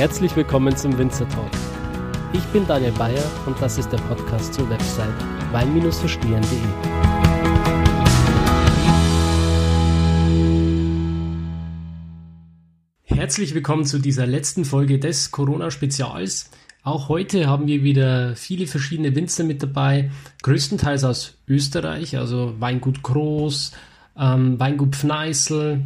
Herzlich willkommen zum Winzer Talk. Ich bin Daniel Bayer und das ist der Podcast zur Website wein-verstehen.de. Herzlich willkommen zu dieser letzten Folge des Corona-Spezials. Auch heute haben wir wieder viele verschiedene Winzer mit dabei, größtenteils aus Österreich, also Weingut Groß, ähm, Weingut Pfneißl,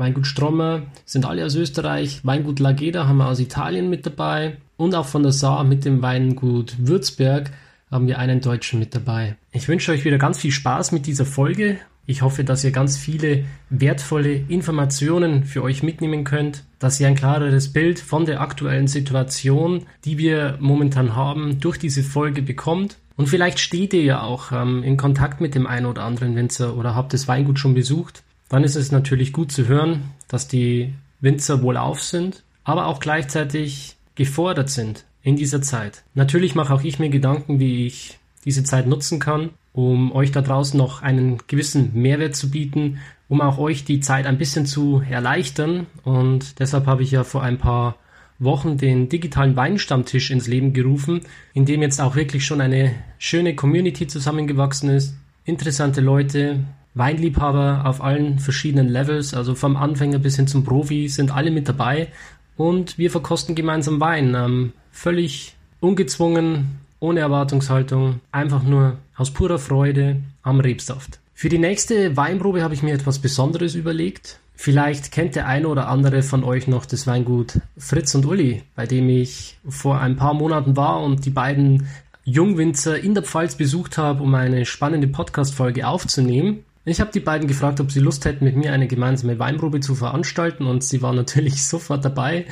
Weingut Strommer sind alle aus Österreich. Weingut Lageda haben wir aus Italien mit dabei. Und auch von der Saar mit dem Weingut Würzberg haben wir einen Deutschen mit dabei. Ich wünsche euch wieder ganz viel Spaß mit dieser Folge. Ich hoffe, dass ihr ganz viele wertvolle Informationen für euch mitnehmen könnt, dass ihr ein klareres Bild von der aktuellen Situation, die wir momentan haben, durch diese Folge bekommt. Und vielleicht steht ihr ja auch ähm, in Kontakt mit dem einen oder anderen Winzer oder habt das Weingut schon besucht dann ist es natürlich gut zu hören, dass die Winzer wohlauf sind, aber auch gleichzeitig gefordert sind in dieser Zeit. Natürlich mache auch ich mir Gedanken, wie ich diese Zeit nutzen kann, um euch da draußen noch einen gewissen Mehrwert zu bieten, um auch euch die Zeit ein bisschen zu erleichtern. Und deshalb habe ich ja vor ein paar Wochen den digitalen Weinstammtisch ins Leben gerufen, in dem jetzt auch wirklich schon eine schöne Community zusammengewachsen ist. Interessante Leute, Weinliebhaber auf allen verschiedenen Levels, also vom Anfänger bis hin zum Profi, sind alle mit dabei und wir verkosten gemeinsam Wein. Ähm, völlig ungezwungen, ohne Erwartungshaltung, einfach nur aus purer Freude am Rebsaft. Für die nächste Weinprobe habe ich mir etwas Besonderes überlegt. Vielleicht kennt der eine oder andere von euch noch das Weingut Fritz und Uli, bei dem ich vor ein paar Monaten war und die beiden Jungwinzer in der Pfalz besucht habe, um eine spannende Podcast-Folge aufzunehmen. Ich habe die beiden gefragt, ob sie Lust hätten, mit mir eine gemeinsame Weinprobe zu veranstalten und sie waren natürlich sofort dabei.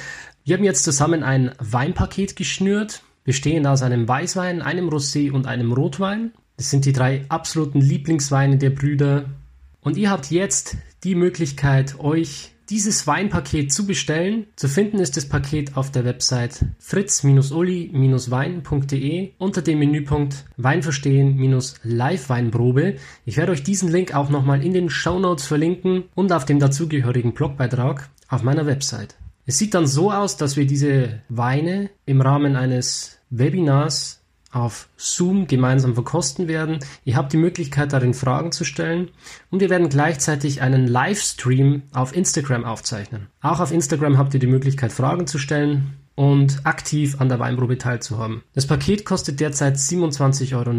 Wir haben jetzt zusammen ein Weinpaket geschnürt, bestehend aus einem Weißwein, einem Rosé und einem Rotwein. Das sind die drei absoluten Lieblingsweine der Brüder. Und ihr habt jetzt die Möglichkeit, euch dieses Weinpaket zu bestellen. Zu finden ist das Paket auf der Website fritz-uli-wein.de unter dem Menüpunkt Weinverstehen-Live-Weinprobe. Ich werde euch diesen Link auch nochmal in den Show Notes verlinken und auf dem dazugehörigen Blogbeitrag auf meiner Website. Es sieht dann so aus, dass wir diese Weine im Rahmen eines Webinars auf Zoom gemeinsam verkosten werden. Ihr habt die Möglichkeit, darin Fragen zu stellen und wir werden gleichzeitig einen Livestream auf Instagram aufzeichnen. Auch auf Instagram habt ihr die Möglichkeit, Fragen zu stellen und aktiv an der Weinprobe teilzuhaben. Das Paket kostet derzeit 27,90 Euro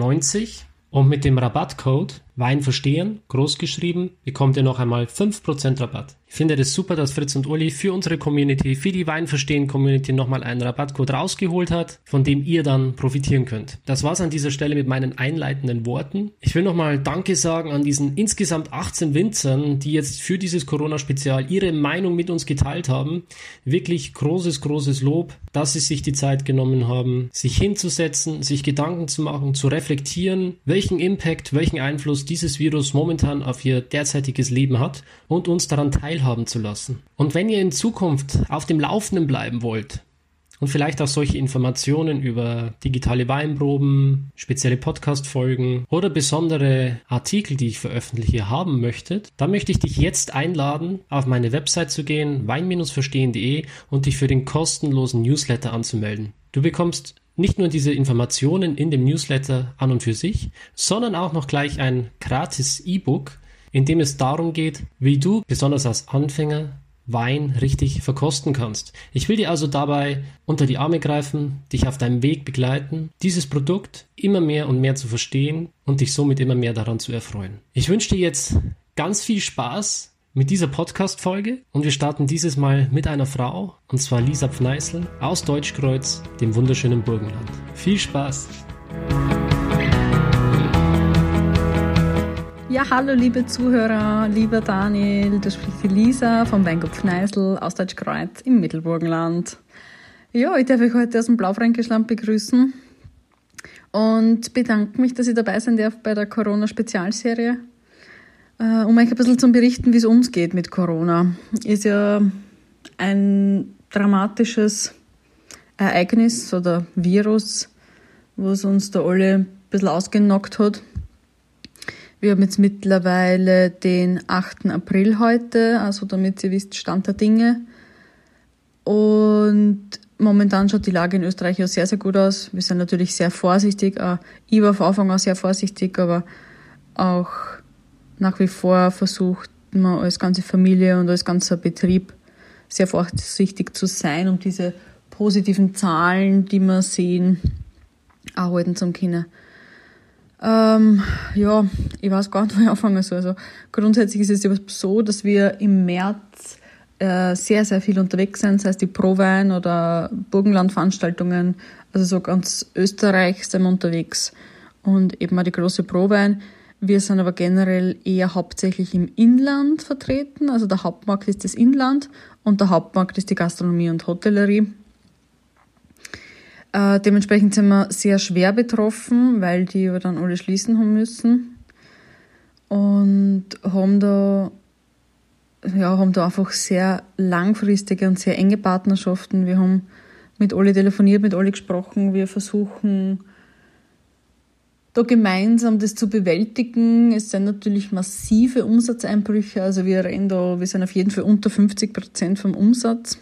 und mit dem Rabattcode Wein verstehen, großgeschrieben, bekommt ihr noch einmal 5% Rabatt. Ich finde das super, dass Fritz und Uli für unsere Community, für die Weinverstehen-Community nochmal einen Rabattcode rausgeholt hat, von dem ihr dann profitieren könnt. Das war's an dieser Stelle mit meinen einleitenden Worten. Ich will nochmal Danke sagen an diesen insgesamt 18 Winzern, die jetzt für dieses Corona-Spezial ihre Meinung mit uns geteilt haben. Wirklich großes, großes Lob, dass sie sich die Zeit genommen haben, sich hinzusetzen, sich Gedanken zu machen, zu reflektieren, welchen Impact, welchen Einfluss dieses Virus momentan auf ihr derzeitiges Leben hat und uns daran teilhaben zu lassen. Und wenn ihr in Zukunft auf dem Laufenden bleiben wollt und vielleicht auch solche Informationen über digitale Weinproben, spezielle Podcast-Folgen oder besondere Artikel, die ich veröffentliche, haben möchtet, dann möchte ich dich jetzt einladen, auf meine Website zu gehen, wein-verstehen.de und dich für den kostenlosen Newsletter anzumelden. Du bekommst nicht nur diese Informationen in dem Newsletter an und für sich, sondern auch noch gleich ein gratis E-Book, in dem es darum geht, wie du besonders als Anfänger Wein richtig verkosten kannst. Ich will dir also dabei unter die Arme greifen, dich auf deinem Weg begleiten, dieses Produkt immer mehr und mehr zu verstehen und dich somit immer mehr daran zu erfreuen. Ich wünsche dir jetzt ganz viel Spaß mit dieser Podcast-Folge und wir starten dieses Mal mit einer Frau, und zwar Lisa Pfneißl aus Deutschkreuz, dem wunderschönen Burgenland. Viel Spaß! Ja, hallo liebe Zuhörer, lieber Daniel, das spricht die Lisa vom Weingut Pfneißl aus Deutschkreuz im Mittelburgenland. Ja, ich darf euch heute aus dem Blaufränkisch Land begrüßen und bedanke mich, dass ich dabei sein darf bei der Corona-Spezialserie äh, um euch ein bisschen zu berichten, wie es uns geht mit Corona. Ist ja ein dramatisches Ereignis oder Virus, was uns da alle ein bisschen ausgenockt hat. Wir haben jetzt mittlerweile den 8. April heute, also damit ihr wisst, Stand der Dinge. Und momentan schaut die Lage in Österreich ja sehr, sehr gut aus. Wir sind natürlich sehr vorsichtig. Ich war von Anfang an sehr vorsichtig, aber auch nach wie vor versucht man als ganze Familie und als ganzer Betrieb sehr vorsichtig zu sein, um diese positiven Zahlen, die wir sehen, erhalten zu können. Ähm, ja, ich weiß gar nicht, wo ich anfangen soll. Also grundsätzlich ist es so, dass wir im März äh, sehr, sehr viel unterwegs sind, sei es die Prowein oder Burgenlandveranstaltungen, also so ganz Österreich sind wir unterwegs und eben auch die große Prowein. Wir sind aber generell eher hauptsächlich im Inland vertreten, also der Hauptmarkt ist das Inland und der Hauptmarkt ist die Gastronomie und Hotellerie. Äh, dementsprechend sind wir sehr schwer betroffen, weil die aber dann alle schließen haben müssen. Und haben da, ja, haben da einfach sehr langfristige und sehr enge Partnerschaften. Wir haben mit alle telefoniert, mit alle gesprochen. Wir versuchen da gemeinsam das zu bewältigen. Es sind natürlich massive Umsatzeinbrüche. Also wir rennen da, wir sind auf jeden Fall unter 50 Prozent vom Umsatz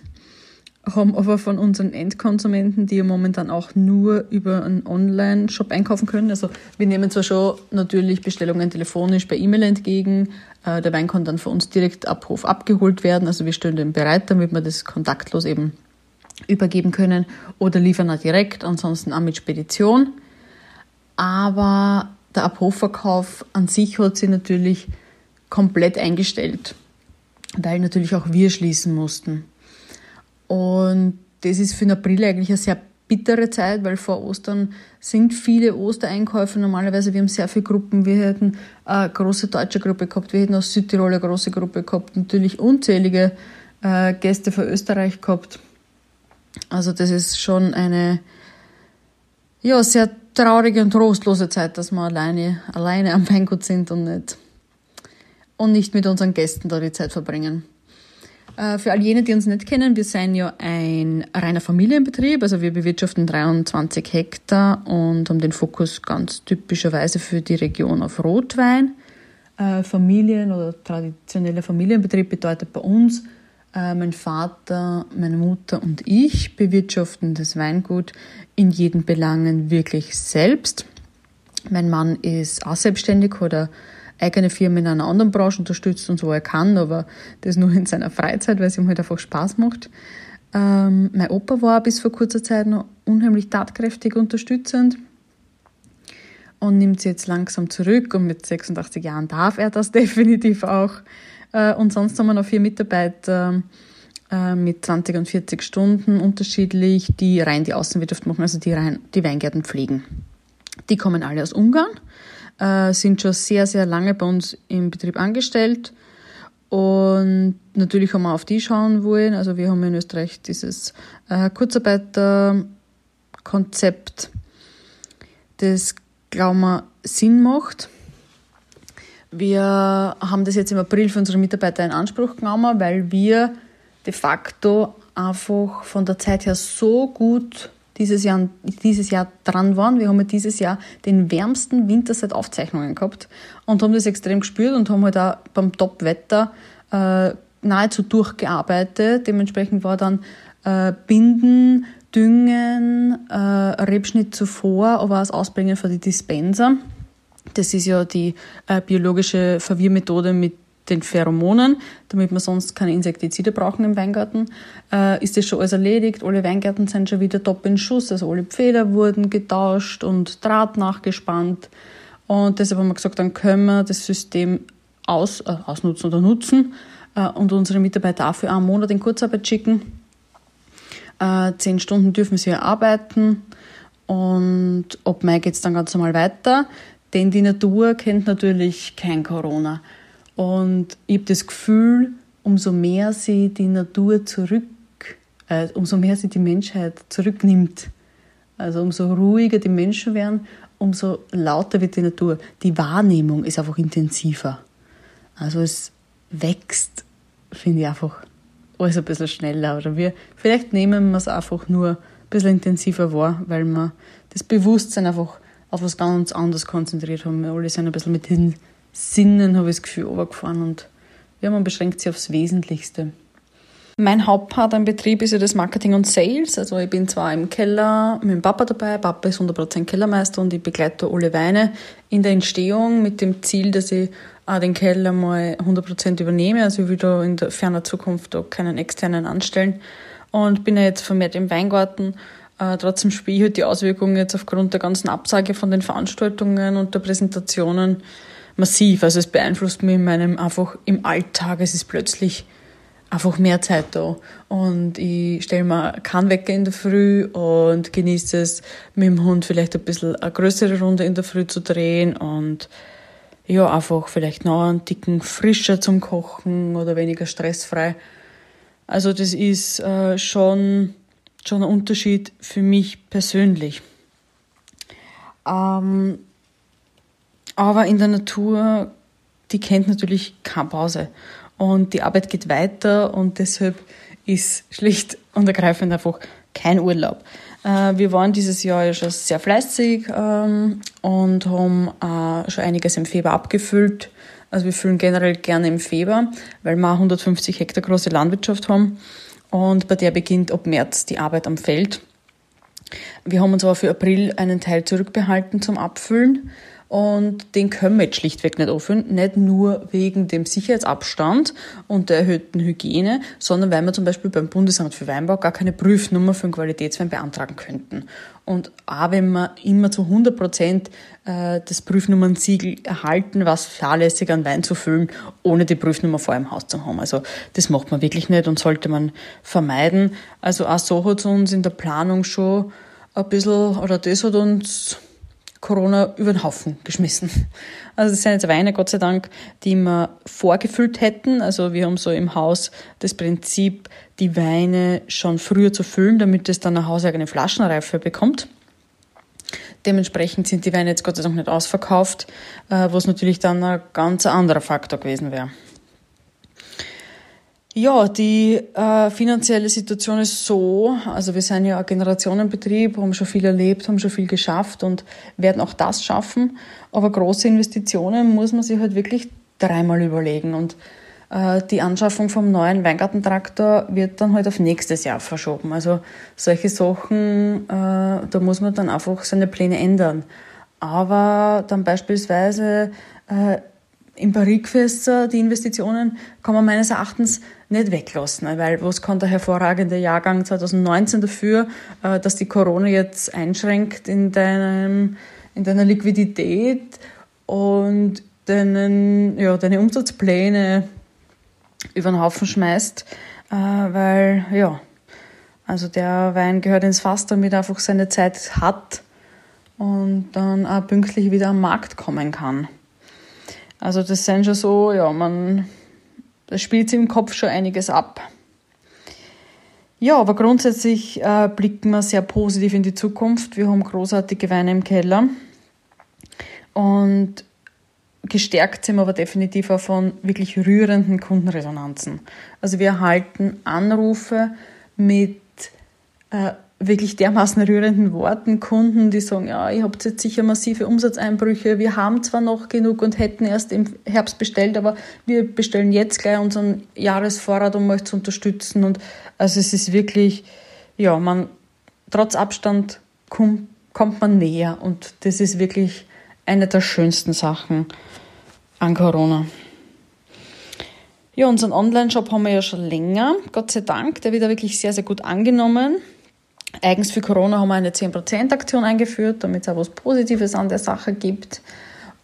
haben aber von unseren Endkonsumenten, die ja momentan auch nur über einen Online-Shop einkaufen können. Also wir nehmen zwar schon natürlich Bestellungen telefonisch per E-Mail entgegen, äh, der Wein kann dann von uns direkt Abruf abgeholt werden. Also wir stellen den bereit, damit wir das kontaktlos eben übergeben können oder liefern auch direkt, ansonsten auch mit Spedition. Aber der Abrufverkauf an sich hat sich natürlich komplett eingestellt, weil natürlich auch wir schließen mussten. Und das ist für den April eigentlich eine sehr bittere Zeit, weil vor Ostern sind viele Ostereinkäufe. Normalerweise, wir haben sehr viele Gruppen. Wir hätten eine große deutsche Gruppe gehabt, wir hätten aus Südtirol eine große Gruppe gehabt, natürlich unzählige äh, Gäste für Österreich gehabt. Also das ist schon eine ja, sehr traurige und trostlose Zeit, dass wir alleine, alleine am Weingut sind und nicht, und nicht mit unseren Gästen da die Zeit verbringen. Äh, für all jene, die uns nicht kennen, wir sind ja ein reiner Familienbetrieb, also wir bewirtschaften 23 Hektar und haben den Fokus ganz typischerweise für die Region auf Rotwein. Äh, Familien- oder traditioneller Familienbetrieb bedeutet bei uns, äh, mein Vater, meine Mutter und ich bewirtschaften das Weingut in jeden Belangen wirklich selbst. Mein Mann ist auch selbstständig oder eigene Firmen in einer anderen Branche unterstützt und so er kann, aber das nur in seiner Freizeit, weil es ihm halt einfach Spaß macht. Ähm, mein Opa war bis vor kurzer Zeit noch unheimlich tatkräftig unterstützend und nimmt sie jetzt langsam zurück und mit 86 Jahren darf er das definitiv auch. Äh, und sonst haben wir noch vier Mitarbeiter äh, mit 20 und 40 Stunden unterschiedlich, die rein die Außenwirtschaft machen, also die rein die Weingärten pflegen. Die kommen alle aus Ungarn äh, sind schon sehr, sehr lange bei uns im Betrieb angestellt. Und natürlich haben wir auf die schauen wollen. Also wir haben in Österreich dieses Kurzarbeiterkonzept, das, glauben wir, Sinn macht. Wir haben das jetzt im April für unsere Mitarbeiter in Anspruch genommen, weil wir de facto einfach von der Zeit her so gut dieses Jahr, dieses Jahr dran waren. Wir haben ja dieses Jahr den wärmsten Winter seit Aufzeichnungen gehabt und haben das extrem gespürt und haben halt auch beim Top-Wetter äh, nahezu durchgearbeitet. Dementsprechend war dann äh, Binden, Düngen, äh, Rebschnitt zuvor, aber auch das Ausbringen für die Dispenser. Das ist ja die äh, biologische Verwirrmethode mit den Pheromonen, damit wir sonst keine Insektizide brauchen im Weingarten, äh, ist das schon alles erledigt. Alle Weingärten sind schon wieder top in Schuss, also alle Pfähle wurden getauscht und Draht nachgespannt. Und deshalb haben wir gesagt, dann können wir das System aus, äh, ausnutzen oder nutzen äh, und unsere Mitarbeiter auch für einen Monat in Kurzarbeit schicken. Äh, zehn Stunden dürfen sie arbeiten und ab Mai geht es dann ganz normal weiter, denn die Natur kennt natürlich kein Corona. Und ich habe das Gefühl, umso mehr sie die Natur zurück, äh, umso mehr sie die Menschheit zurücknimmt, also umso ruhiger die Menschen werden, umso lauter wird die Natur. Die Wahrnehmung ist einfach intensiver. Also es wächst, finde ich einfach alles ein bisschen schneller. Oder wir, vielleicht nehmen wir es einfach nur ein bisschen intensiver wahr, weil wir das Bewusstsein einfach auf was ganz anderes konzentriert haben. Wir alle sind ein bisschen mit den Sinnen, habe ich das Gefühl, runtergefahren und ja, man beschränkt sich aufs Wesentlichste. Mein Hauptpart am Betrieb ist ja das Marketing und Sales. Also ich bin zwar im Keller mit dem Papa dabei, Papa ist 100% Kellermeister und ich begleite alle Weine in der Entstehung mit dem Ziel, dass ich auch den Keller mal 100% übernehme. Also ich will da in der ferner Zukunft da keinen externen anstellen und bin ja jetzt vermehrt im Weingarten. Äh, trotzdem spiele ich halt die Auswirkungen jetzt aufgrund der ganzen Absage von den Veranstaltungen und der Präsentationen massiv. Also es beeinflusst mich in meinem einfach im Alltag. Es ist plötzlich einfach mehr Zeit da. Und ich stelle mir keinen Wecker in der Früh und genieße es, mit dem Hund vielleicht ein bisschen eine größere Runde in der Früh zu drehen und ja, einfach vielleicht noch einen Ticken frischer zum Kochen oder weniger stressfrei. Also das ist äh, schon, schon ein Unterschied für mich persönlich. Ähm, aber in der Natur, die kennt natürlich keine Pause und die Arbeit geht weiter und deshalb ist schlicht und ergreifend einfach kein Urlaub. Äh, wir waren dieses Jahr ja schon sehr fleißig ähm, und haben äh, schon einiges im Februar abgefüllt. Also wir füllen generell gerne im Februar, weil wir 150 Hektar große Landwirtschaft haben und bei der beginnt ab März die Arbeit am Feld. Wir haben uns aber für April einen Teil zurückbehalten zum Abfüllen und den können wir jetzt schlichtweg nicht öffnen, nicht nur wegen dem Sicherheitsabstand und der erhöhten Hygiene, sondern weil wir zum Beispiel beim Bundesamt für Weinbau gar keine Prüfnummer für einen Qualitätswein beantragen könnten. Und auch wenn wir immer zu 100 Prozent äh, das Prüfnummernsiegel erhalten, was fahrlässig an Wein zu füllen, ohne die Prüfnummer vor im Haus zu haben. Also das macht man wirklich nicht und sollte man vermeiden. Also auch so hat es uns in der Planung schon ein bisschen, oder das hat uns Corona über den Haufen geschmissen. Also das sind jetzt Weine, Gott sei Dank, die wir vorgefüllt hätten. Also wir haben so im Haus das Prinzip, die Weine schon früher zu füllen, damit es dann eine hauseigene Flaschenreife bekommt. Dementsprechend sind die Weine jetzt Gott sei Dank nicht ausverkauft, äh, was natürlich dann ein ganz anderer Faktor gewesen wäre. Ja, die äh, finanzielle Situation ist so, also wir sind ja ein Generationenbetrieb, haben schon viel erlebt, haben schon viel geschafft und werden auch das schaffen. Aber große Investitionen muss man sich halt wirklich dreimal überlegen. Und äh, die Anschaffung vom neuen Weingartentraktor wird dann halt auf nächstes Jahr verschoben. Also solche Sachen, äh, da muss man dann einfach seine Pläne ändern. Aber dann beispielsweise äh, im Barrikfässer, die Investitionen, kann man meines Erachtens nicht weglassen, weil was kann der hervorragende Jahrgang 2019 dafür, äh, dass die Corona jetzt einschränkt in, deinem, in deiner Liquidität und deinen, ja, deine Umsatzpläne über den Haufen schmeißt, äh, weil, ja, also der Wein gehört ins Fass, damit er einfach seine Zeit hat und dann auch pünktlich wieder am Markt kommen kann. Also das sind schon so, ja, man da spielt sich im Kopf schon einiges ab. Ja, aber grundsätzlich äh, blicken wir sehr positiv in die Zukunft. Wir haben großartige Weine im Keller. Und gestärkt sind wir aber definitiv auch von wirklich rührenden Kundenresonanzen. Also wir erhalten Anrufe mit äh, wirklich dermaßen rührenden Worten Kunden, die sagen, ja, ihr habt jetzt sicher massive Umsatzeinbrüche, wir haben zwar noch genug und hätten erst im Herbst bestellt, aber wir bestellen jetzt gleich unseren Jahresvorrat, um euch zu unterstützen und also es ist wirklich, ja, man, trotz Abstand kommt, kommt man näher und das ist wirklich eine der schönsten Sachen an Corona. Ja, unseren Online-Shop haben wir ja schon länger, Gott sei Dank, der wird ja wirklich sehr, sehr gut angenommen. Eigens für Corona haben wir eine 10%-Aktion eingeführt, damit es auch was Positives an der Sache gibt.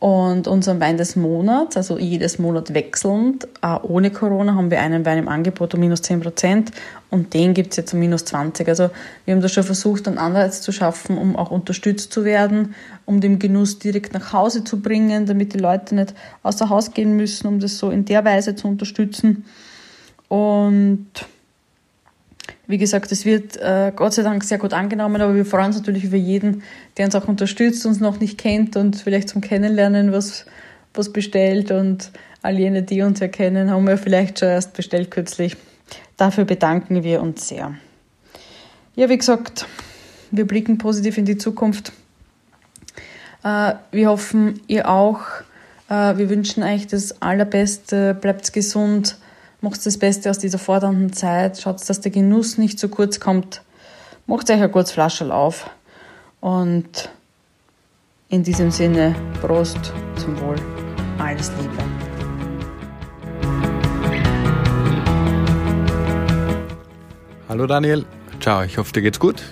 Und unseren Wein des Monats, also jedes Monat wechselnd, auch ohne Corona, haben wir einen Wein im Angebot um minus 10% und den gibt es jetzt um minus 20%. Also wir haben da schon versucht, einen Anreiz zu schaffen, um auch unterstützt zu werden, um den Genuss direkt nach Hause zu bringen, damit die Leute nicht außer Haus gehen müssen, um das so in der Weise zu unterstützen. Und wie gesagt, es wird äh, Gott sei Dank sehr gut angenommen, aber wir freuen uns natürlich über jeden, der uns auch unterstützt, uns noch nicht kennt und vielleicht zum Kennenlernen was, was bestellt. Und all jene, die uns erkennen, haben wir vielleicht schon erst bestellt kürzlich. Dafür bedanken wir uns sehr. Ja, wie gesagt, wir blicken positiv in die Zukunft. Äh, wir hoffen, ihr auch. Äh, wir wünschen euch das Allerbeste. Bleibt gesund Macht das Beste aus dieser fordernden Zeit. Schaut, dass der Genuss nicht zu kurz kommt. Macht euch ein kurzes Flascherl auf. Und in diesem Sinne, Prost zum Wohl. Alles Liebe. Hallo Daniel, ciao, ich hoffe dir geht's gut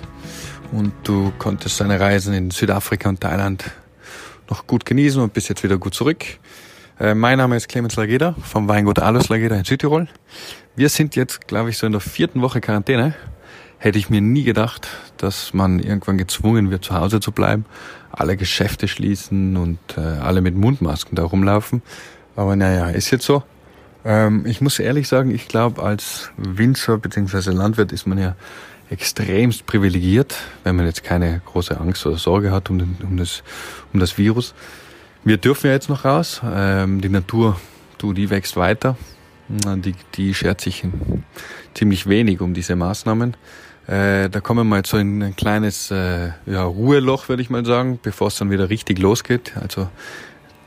und du konntest deine Reisen in Südafrika und Thailand noch gut genießen und bist jetzt wieder gut zurück. Äh, mein Name ist Clemens Lageda vom Weingut Alus Lageda in Südtirol. Wir sind jetzt, glaube ich, so in der vierten Woche Quarantäne. Hätte ich mir nie gedacht, dass man irgendwann gezwungen wird, zu Hause zu bleiben, alle Geschäfte schließen und äh, alle mit Mundmasken da rumlaufen. Aber naja, ist jetzt so. Ähm, ich muss ehrlich sagen, ich glaube, als Winzer bzw. Landwirt ist man ja extremst privilegiert, wenn man jetzt keine große Angst oder Sorge hat um, den, um, das, um das Virus. Wir dürfen ja jetzt noch raus. Ähm, die Natur, du, die wächst weiter. Die, die schert sich ziemlich wenig um diese Maßnahmen. Äh, da kommen wir jetzt so in ein kleines äh, ja, Ruheloch, würde ich mal sagen, bevor es dann wieder richtig losgeht. Also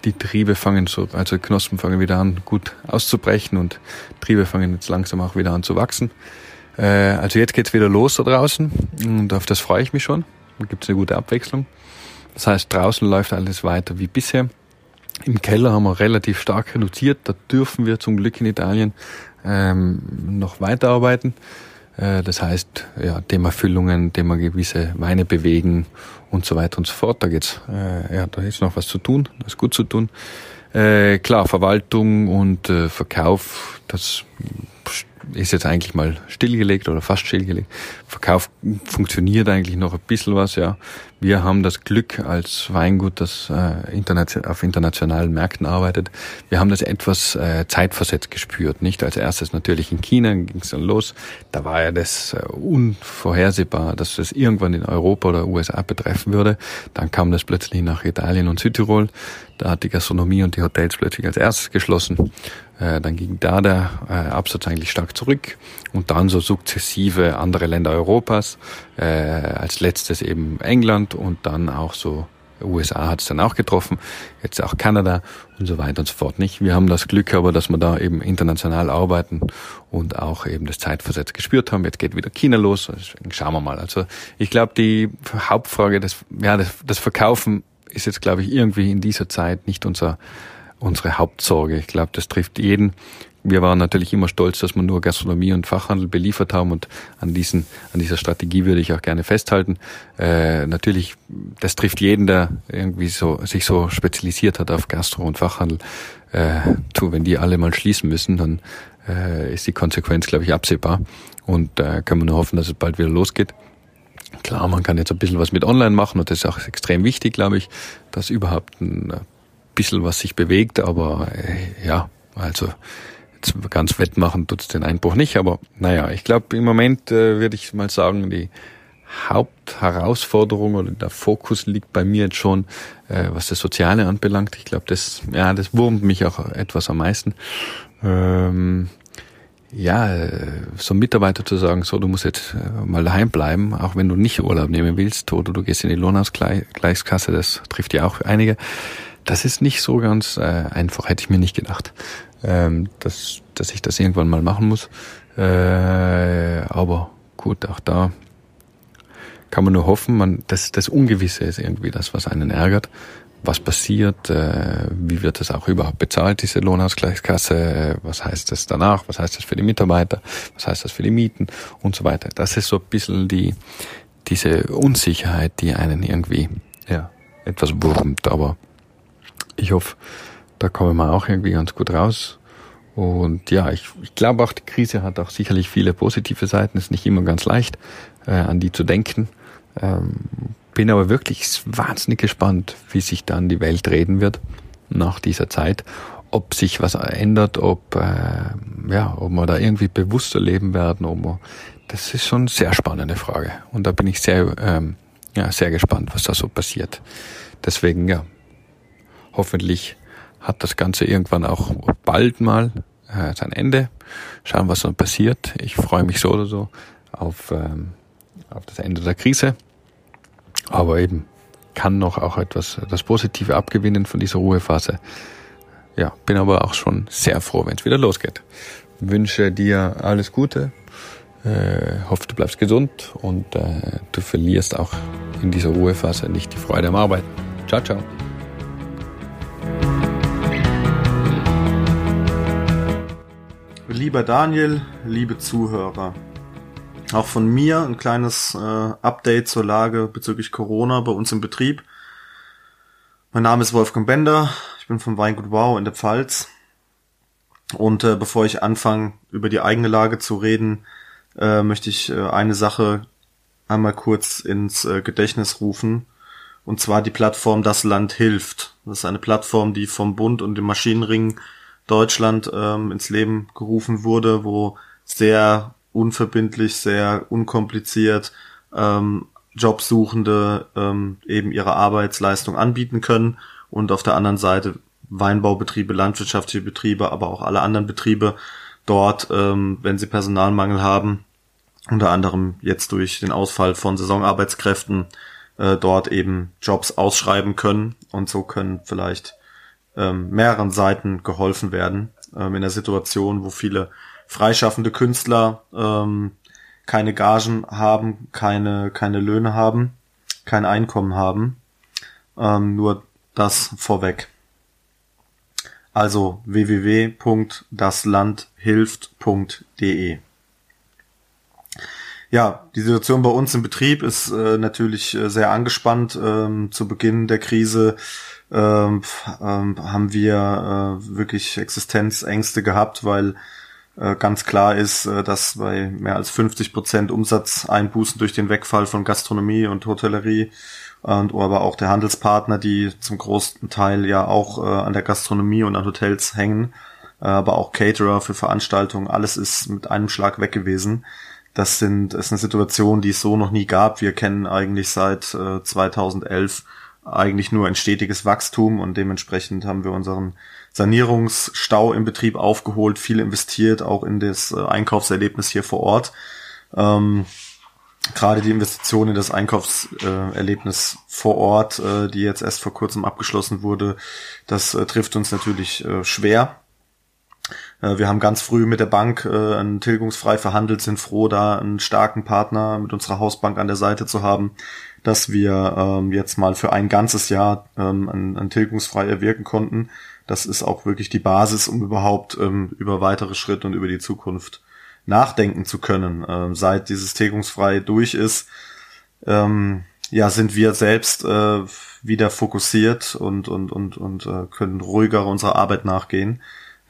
die Triebe fangen so, also Knospen fangen wieder an, gut auszubrechen und Triebe fangen jetzt langsam auch wieder an zu wachsen. Äh, also jetzt geht's wieder los da draußen und auf das freue ich mich schon. Da gibt's eine gute Abwechslung. Das heißt, draußen läuft alles weiter wie bisher. Im Keller haben wir relativ stark reduziert. Da dürfen wir zum Glück in Italien ähm, noch weiterarbeiten. Äh, das heißt, ja, Thema Füllungen, Thema gewisse Weine bewegen und so weiter und so fort. Da geht's, äh, ja, da ist noch was zu tun, das ist gut zu tun. Äh, klar, Verwaltung und äh, Verkauf, das ist jetzt eigentlich mal stillgelegt oder fast stillgelegt. Verkauf funktioniert eigentlich noch ein bisschen was, ja. Wir haben das Glück als Weingut, das äh, auf internationalen Märkten arbeitet. Wir haben das etwas äh, zeitversetzt gespürt. Nicht als erstes natürlich in China ging es dann los. Da war ja das äh, unvorhersehbar, dass das irgendwann in Europa oder USA betreffen würde. Dann kam das plötzlich nach Italien und Südtirol. Da hat die Gastronomie und die Hotels plötzlich als erstes geschlossen. Äh, dann ging da der äh, Absatz eigentlich stark zurück und dann so sukzessive andere Länder Europas, äh, als letztes eben England und dann auch so USA hat es dann auch getroffen, jetzt auch Kanada und so weiter und so fort. Nicht? Wir haben das Glück aber, dass wir da eben international arbeiten und auch eben das Zeitversetzt gespürt haben. Jetzt geht wieder China los, deswegen schauen wir mal. Also ich glaube, die Hauptfrage, des, ja, das, das Verkaufen ist jetzt, glaube ich, irgendwie in dieser Zeit nicht unser unsere Hauptsorge. Ich glaube, das trifft jeden. Wir waren natürlich immer stolz, dass wir nur Gastronomie und Fachhandel beliefert haben und an diesen, an dieser Strategie würde ich auch gerne festhalten. Äh, natürlich, das trifft jeden, der irgendwie so, sich so spezialisiert hat auf Gastro und Fachhandel. Äh, tu, wenn die alle mal schließen müssen, dann äh, ist die Konsequenz, glaube ich, absehbar und äh, können wir nur hoffen, dass es bald wieder losgeht. Klar, man kann jetzt ein bisschen was mit Online machen und das ist auch extrem wichtig, glaube ich, dass überhaupt ein bisschen was sich bewegt, aber äh, ja, also ganz wettmachen tut's den Einbruch nicht, aber naja, ich glaube im Moment äh, würde ich mal sagen, die Hauptherausforderung oder der Fokus liegt bei mir jetzt schon, äh, was das Soziale anbelangt. Ich glaube, das, ja, das wurmt mich auch etwas am meisten. Ähm, ja, so Mitarbeiter zu sagen, so, du musst jetzt äh, mal daheim bleiben, auch wenn du nicht Urlaub nehmen willst, oder du gehst in die Lohnausgleichskasse, das trifft ja auch einige. Das ist nicht so ganz äh, einfach, hätte ich mir nicht gedacht, ähm, dass, dass ich das irgendwann mal machen muss. Äh, aber gut, auch da kann man nur hoffen, man, das, das Ungewisse ist irgendwie das, was einen ärgert. Was passiert? Äh, wie wird das auch überhaupt bezahlt, diese Lohnausgleichskasse? Was heißt das danach? Was heißt das für die Mitarbeiter? Was heißt das für die Mieten? Und so weiter. Das ist so ein bisschen die, diese Unsicherheit, die einen irgendwie, ja, etwas wurmt, aber ich hoffe, da kommen wir auch irgendwie ganz gut raus. Und ja, ich, ich glaube auch, die Krise hat auch sicherlich viele positive Seiten. Ist nicht immer ganz leicht, äh, an die zu denken. Ähm, bin aber wirklich wahnsinnig gespannt, wie sich dann die Welt reden wird nach dieser Zeit. Ob sich was ändert, ob, äh, ja, ob wir da irgendwie bewusster leben werden. Ob wir, das ist schon eine sehr spannende Frage. Und da bin ich sehr, ähm, ja, sehr gespannt, was da so passiert. Deswegen, ja, Hoffentlich hat das Ganze irgendwann auch bald mal äh, sein Ende. Schauen, was dann passiert. Ich freue mich so oder so auf, ähm, auf das Ende der Krise. Aber eben kann noch auch etwas das Positive abgewinnen von dieser Ruhephase. ja, bin aber auch schon sehr froh, wenn es wieder losgeht. Wünsche dir alles Gute, äh, hoffe, du bleibst gesund und äh, du verlierst auch in dieser Ruhephase nicht die Freude am Arbeiten. Ciao, ciao. Lieber Daniel, liebe Zuhörer, auch von mir ein kleines äh, Update zur Lage bezüglich Corona bei uns im Betrieb. Mein Name ist Wolfgang Bender, ich bin vom Weingut Wow in der Pfalz. Und äh, bevor ich anfange, über die eigene Lage zu reden, äh, möchte ich äh, eine Sache einmal kurz ins äh, Gedächtnis rufen. Und zwar die Plattform Das Land hilft. Das ist eine Plattform, die vom Bund und dem Maschinenring Deutschland ähm, ins Leben gerufen wurde, wo sehr unverbindlich, sehr unkompliziert ähm, Jobsuchende ähm, eben ihre Arbeitsleistung anbieten können und auf der anderen Seite Weinbaubetriebe, landwirtschaftliche Betriebe, aber auch alle anderen Betriebe dort, ähm, wenn sie Personalmangel haben, unter anderem jetzt durch den Ausfall von Saisonarbeitskräften, äh, dort eben Jobs ausschreiben können und so können vielleicht ähm, mehreren Seiten geholfen werden ähm, in der Situation, wo viele freischaffende Künstler ähm, keine Gagen haben, keine, keine Löhne haben, kein Einkommen haben. Ähm, nur das vorweg. Also www.daslandhilft.de. Ja, die Situation bei uns im Betrieb ist äh, natürlich äh, sehr angespannt. Ähm, zu Beginn der Krise ähm, ähm, haben wir äh, wirklich Existenzängste gehabt, weil äh, ganz klar ist, äh, dass bei mehr als 50 Prozent Umsatzeinbußen durch den Wegfall von Gastronomie und Hotellerie und aber auch der Handelspartner, die zum großen Teil ja auch äh, an der Gastronomie und an Hotels hängen, aber auch Caterer für Veranstaltungen, alles ist mit einem Schlag weg gewesen. Das sind ist eine Situation, die es so noch nie gab. Wir kennen eigentlich seit äh, 2011 eigentlich nur ein stetiges Wachstum und dementsprechend haben wir unseren Sanierungsstau im Betrieb aufgeholt, viel investiert, auch in das äh, Einkaufserlebnis hier vor Ort. Ähm, gerade die Investition in das Einkaufserlebnis vor Ort, äh, die jetzt erst vor kurzem abgeschlossen wurde, das äh, trifft uns natürlich äh, schwer. Wir haben ganz früh mit der Bank äh, tilgungsfrei verhandelt, sind froh, da einen starken Partner mit unserer Hausbank an der Seite zu haben, dass wir ähm, jetzt mal für ein ganzes Jahr ähm, an tilgungsfrei erwirken konnten. Das ist auch wirklich die Basis, um überhaupt ähm, über weitere Schritte und über die Zukunft nachdenken zu können. Seit dieses Tilgungsfrei durch ist, ja, sind wir selbst äh, wieder fokussiert und, und, und, und äh, können ruhiger unserer Arbeit nachgehen.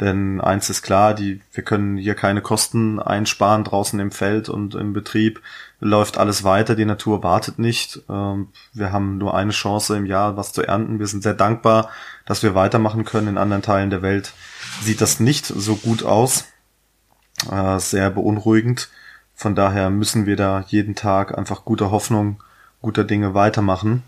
Denn eins ist klar, die, wir können hier keine Kosten einsparen draußen im Feld und im Betrieb läuft alles weiter, die Natur wartet nicht. Ähm, wir haben nur eine Chance im Jahr, was zu ernten. Wir sind sehr dankbar, dass wir weitermachen können. In anderen Teilen der Welt sieht das nicht so gut aus äh, sehr beunruhigend. Von daher müssen wir da jeden Tag einfach guter Hoffnung, guter Dinge weitermachen.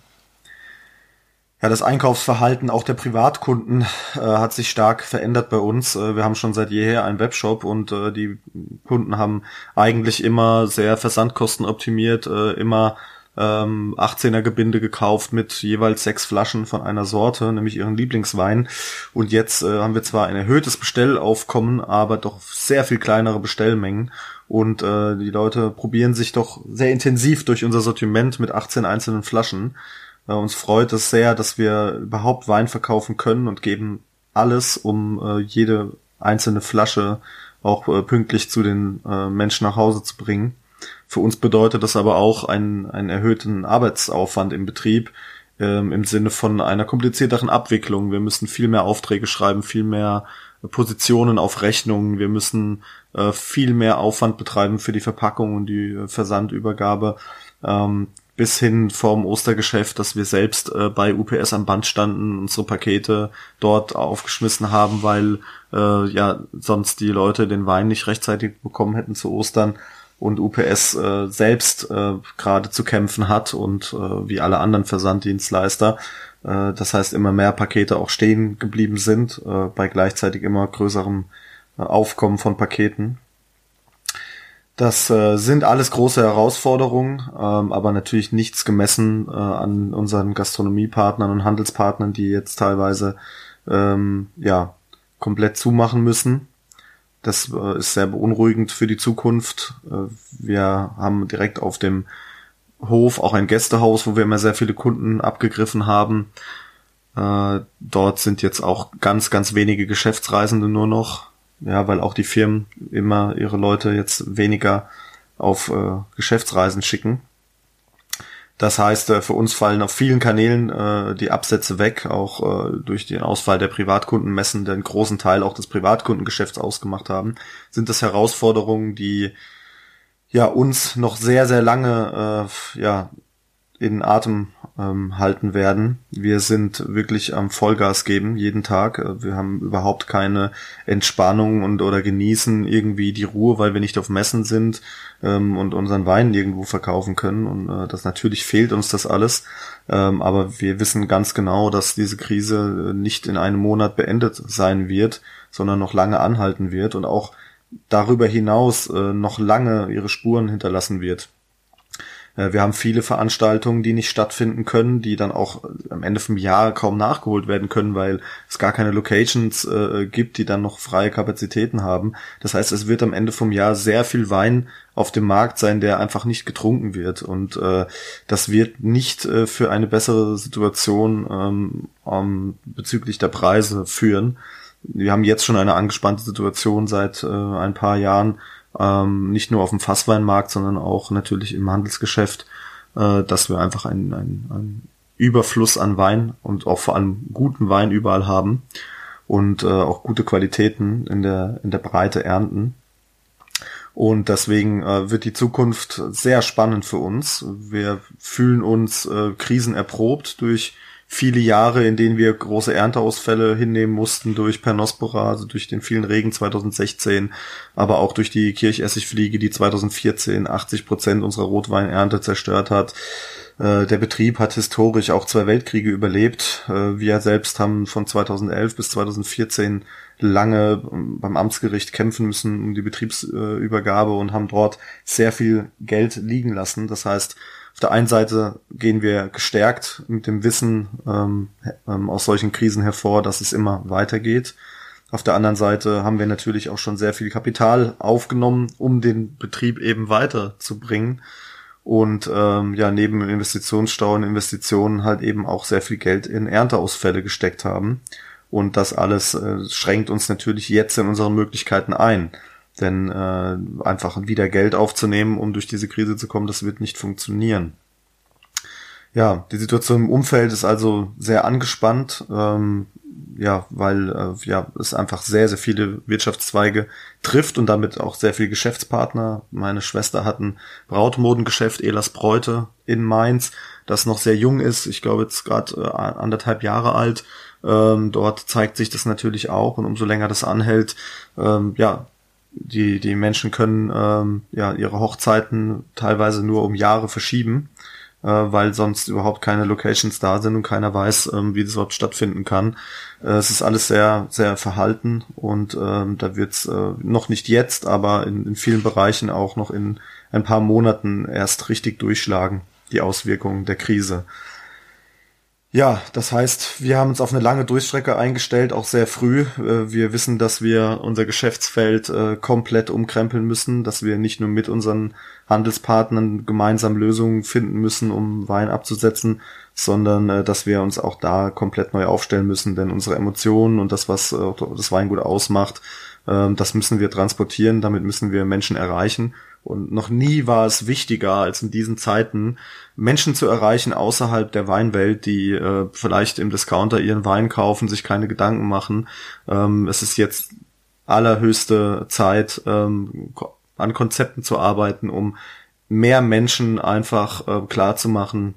Ja, das Einkaufsverhalten auch der Privatkunden äh, hat sich stark verändert bei uns. Äh, wir haben schon seit jeher einen Webshop und äh, die Kunden haben eigentlich immer sehr versandkostenoptimiert, äh, immer ähm, 18er Gebinde gekauft mit jeweils sechs Flaschen von einer Sorte, nämlich ihren Lieblingswein. Und jetzt äh, haben wir zwar ein erhöhtes Bestellaufkommen, aber doch sehr viel kleinere Bestellmengen. Und äh, die Leute probieren sich doch sehr intensiv durch unser Sortiment mit 18 einzelnen Flaschen. Äh, uns freut es sehr, dass wir überhaupt Wein verkaufen können und geben alles, um äh, jede einzelne Flasche auch äh, pünktlich zu den äh, Menschen nach Hause zu bringen. Für uns bedeutet das aber auch einen, einen erhöhten Arbeitsaufwand im Betrieb ähm, im Sinne von einer komplizierteren Abwicklung. Wir müssen viel mehr Aufträge schreiben, viel mehr Positionen auf Rechnungen. Wir müssen äh, viel mehr Aufwand betreiben für die Verpackung und die äh, Versandübergabe. Ähm, bis hin vom Ostergeschäft, dass wir selbst äh, bei UPS am Band standen, unsere Pakete dort aufgeschmissen haben, weil äh, ja sonst die Leute den Wein nicht rechtzeitig bekommen hätten zu Ostern und UPS äh, selbst äh, gerade zu kämpfen hat und äh, wie alle anderen Versanddienstleister. Äh, das heißt, immer mehr Pakete auch stehen geblieben sind, äh, bei gleichzeitig immer größerem äh, Aufkommen von Paketen. Das äh, sind alles große Herausforderungen, ähm, aber natürlich nichts gemessen äh, an unseren Gastronomiepartnern und Handelspartnern, die jetzt teilweise ähm, ja komplett zumachen müssen. Das äh, ist sehr beunruhigend für die Zukunft. Äh, wir haben direkt auf dem Hof auch ein Gästehaus, wo wir immer sehr viele Kunden abgegriffen haben. Äh, dort sind jetzt auch ganz, ganz wenige Geschäftsreisende nur noch. Ja, weil auch die Firmen immer ihre Leute jetzt weniger auf äh, Geschäftsreisen schicken. Das heißt, äh, für uns fallen auf vielen Kanälen äh, die Absätze weg, auch äh, durch den Ausfall der Privatkundenmessen, die einen großen Teil auch des Privatkundengeschäfts ausgemacht haben, sind das Herausforderungen, die ja uns noch sehr, sehr lange äh, ja, in Atem ähm, halten werden. Wir sind wirklich am Vollgas geben jeden Tag. Äh, wir haben überhaupt keine Entspannung und oder genießen irgendwie die Ruhe, weil wir nicht auf Messen sind ähm, und unseren Wein irgendwo verkaufen können. Und äh, das natürlich fehlt uns das alles. Ähm, aber wir wissen ganz genau, dass diese Krise nicht in einem Monat beendet sein wird, sondern noch lange anhalten wird und auch darüber hinaus äh, noch lange ihre Spuren hinterlassen wird. Äh, wir haben viele Veranstaltungen, die nicht stattfinden können, die dann auch am Ende vom Jahr kaum nachgeholt werden können, weil es gar keine Locations äh, gibt, die dann noch freie Kapazitäten haben. Das heißt, es wird am Ende vom Jahr sehr viel Wein auf dem Markt sein, der einfach nicht getrunken wird. Und äh, das wird nicht äh, für eine bessere Situation ähm, ähm, bezüglich der Preise führen. Wir haben jetzt schon eine angespannte Situation seit äh, ein paar Jahren ähm, nicht nur auf dem Fassweinmarkt, sondern auch natürlich im Handelsgeschäft, äh, dass wir einfach einen, einen, einen Überfluss an Wein und auch vor allem guten Wein überall haben und äh, auch gute Qualitäten in der, in der Breite ernten. Und deswegen äh, wird die Zukunft sehr spannend für uns. Wir fühlen uns äh, krisenerprobt durch viele Jahre, in denen wir große Ernteausfälle hinnehmen mussten durch Pernospora, also durch den vielen Regen 2016, aber auch durch die Kirchessigfliege, die 2014 80 Prozent unserer Rotweinernte zerstört hat. Äh, der Betrieb hat historisch auch zwei Weltkriege überlebt. Äh, wir selbst haben von 2011 bis 2014 lange ähm, beim Amtsgericht kämpfen müssen um die Betriebsübergabe und haben dort sehr viel Geld liegen lassen. Das heißt, auf der einen Seite gehen wir gestärkt mit dem Wissen ähm, ähm, aus solchen Krisen hervor, dass es immer weitergeht. Auf der anderen Seite haben wir natürlich auch schon sehr viel Kapital aufgenommen, um den Betrieb eben weiterzubringen. Und ähm, ja, neben Investitionsstau und Investitionen halt eben auch sehr viel Geld in Ernteausfälle gesteckt haben. Und das alles äh, schränkt uns natürlich jetzt in unseren Möglichkeiten ein. Denn äh, einfach wieder Geld aufzunehmen, um durch diese Krise zu kommen, das wird nicht funktionieren. Ja, die Situation im Umfeld ist also sehr angespannt, ähm, ja, weil äh, ja es einfach sehr, sehr viele Wirtschaftszweige trifft und damit auch sehr viele Geschäftspartner. Meine Schwester hat ein Brautmodengeschäft, Elas Bräute in Mainz, das noch sehr jung ist. Ich glaube jetzt gerade äh, anderthalb Jahre alt. Ähm, dort zeigt sich das natürlich auch und umso länger das anhält, ähm, ja, die, die Menschen können ähm, ja ihre Hochzeiten teilweise nur um Jahre verschieben, äh, weil sonst überhaupt keine Locations da sind und keiner weiß, ähm, wie das überhaupt stattfinden kann. Äh, es ist alles sehr, sehr verhalten und ähm, da wird es äh, noch nicht jetzt, aber in, in vielen Bereichen auch noch in ein paar Monaten erst richtig durchschlagen, die Auswirkungen der Krise. Ja, das heißt, wir haben uns auf eine lange Durchstrecke eingestellt, auch sehr früh. Äh, wir wissen, dass wir unser Geschäftsfeld äh, komplett umkrempeln müssen, dass wir nicht nur mit unseren Handelspartnern gemeinsam Lösungen finden müssen, um Wein abzusetzen, sondern äh, dass wir uns auch da komplett neu aufstellen müssen, denn unsere Emotionen und das, was das Weingut ausmacht, ähm, das müssen wir transportieren, damit müssen wir Menschen erreichen und noch nie war es wichtiger als in diesen Zeiten, Menschen zu erreichen außerhalb der Weinwelt, die äh, vielleicht im Discounter ihren Wein kaufen, sich keine Gedanken machen. Ähm, es ist jetzt allerhöchste Zeit, ähm, an Konzepten zu arbeiten, um mehr Menschen einfach äh, klar zu machen,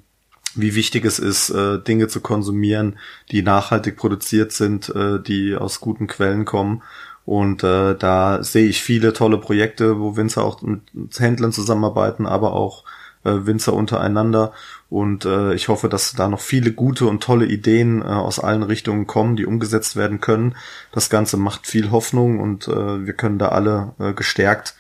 wie wichtig es ist, äh, Dinge zu konsumieren, die nachhaltig produziert sind, äh, die aus guten Quellen kommen und äh, da sehe ich viele tolle Projekte, wo Winzer auch mit Händlern zusammenarbeiten, aber auch äh, Winzer untereinander. Und äh, ich hoffe, dass da noch viele gute und tolle Ideen äh, aus allen Richtungen kommen, die umgesetzt werden können. Das Ganze macht viel Hoffnung und äh, wir können da alle äh, gestärkt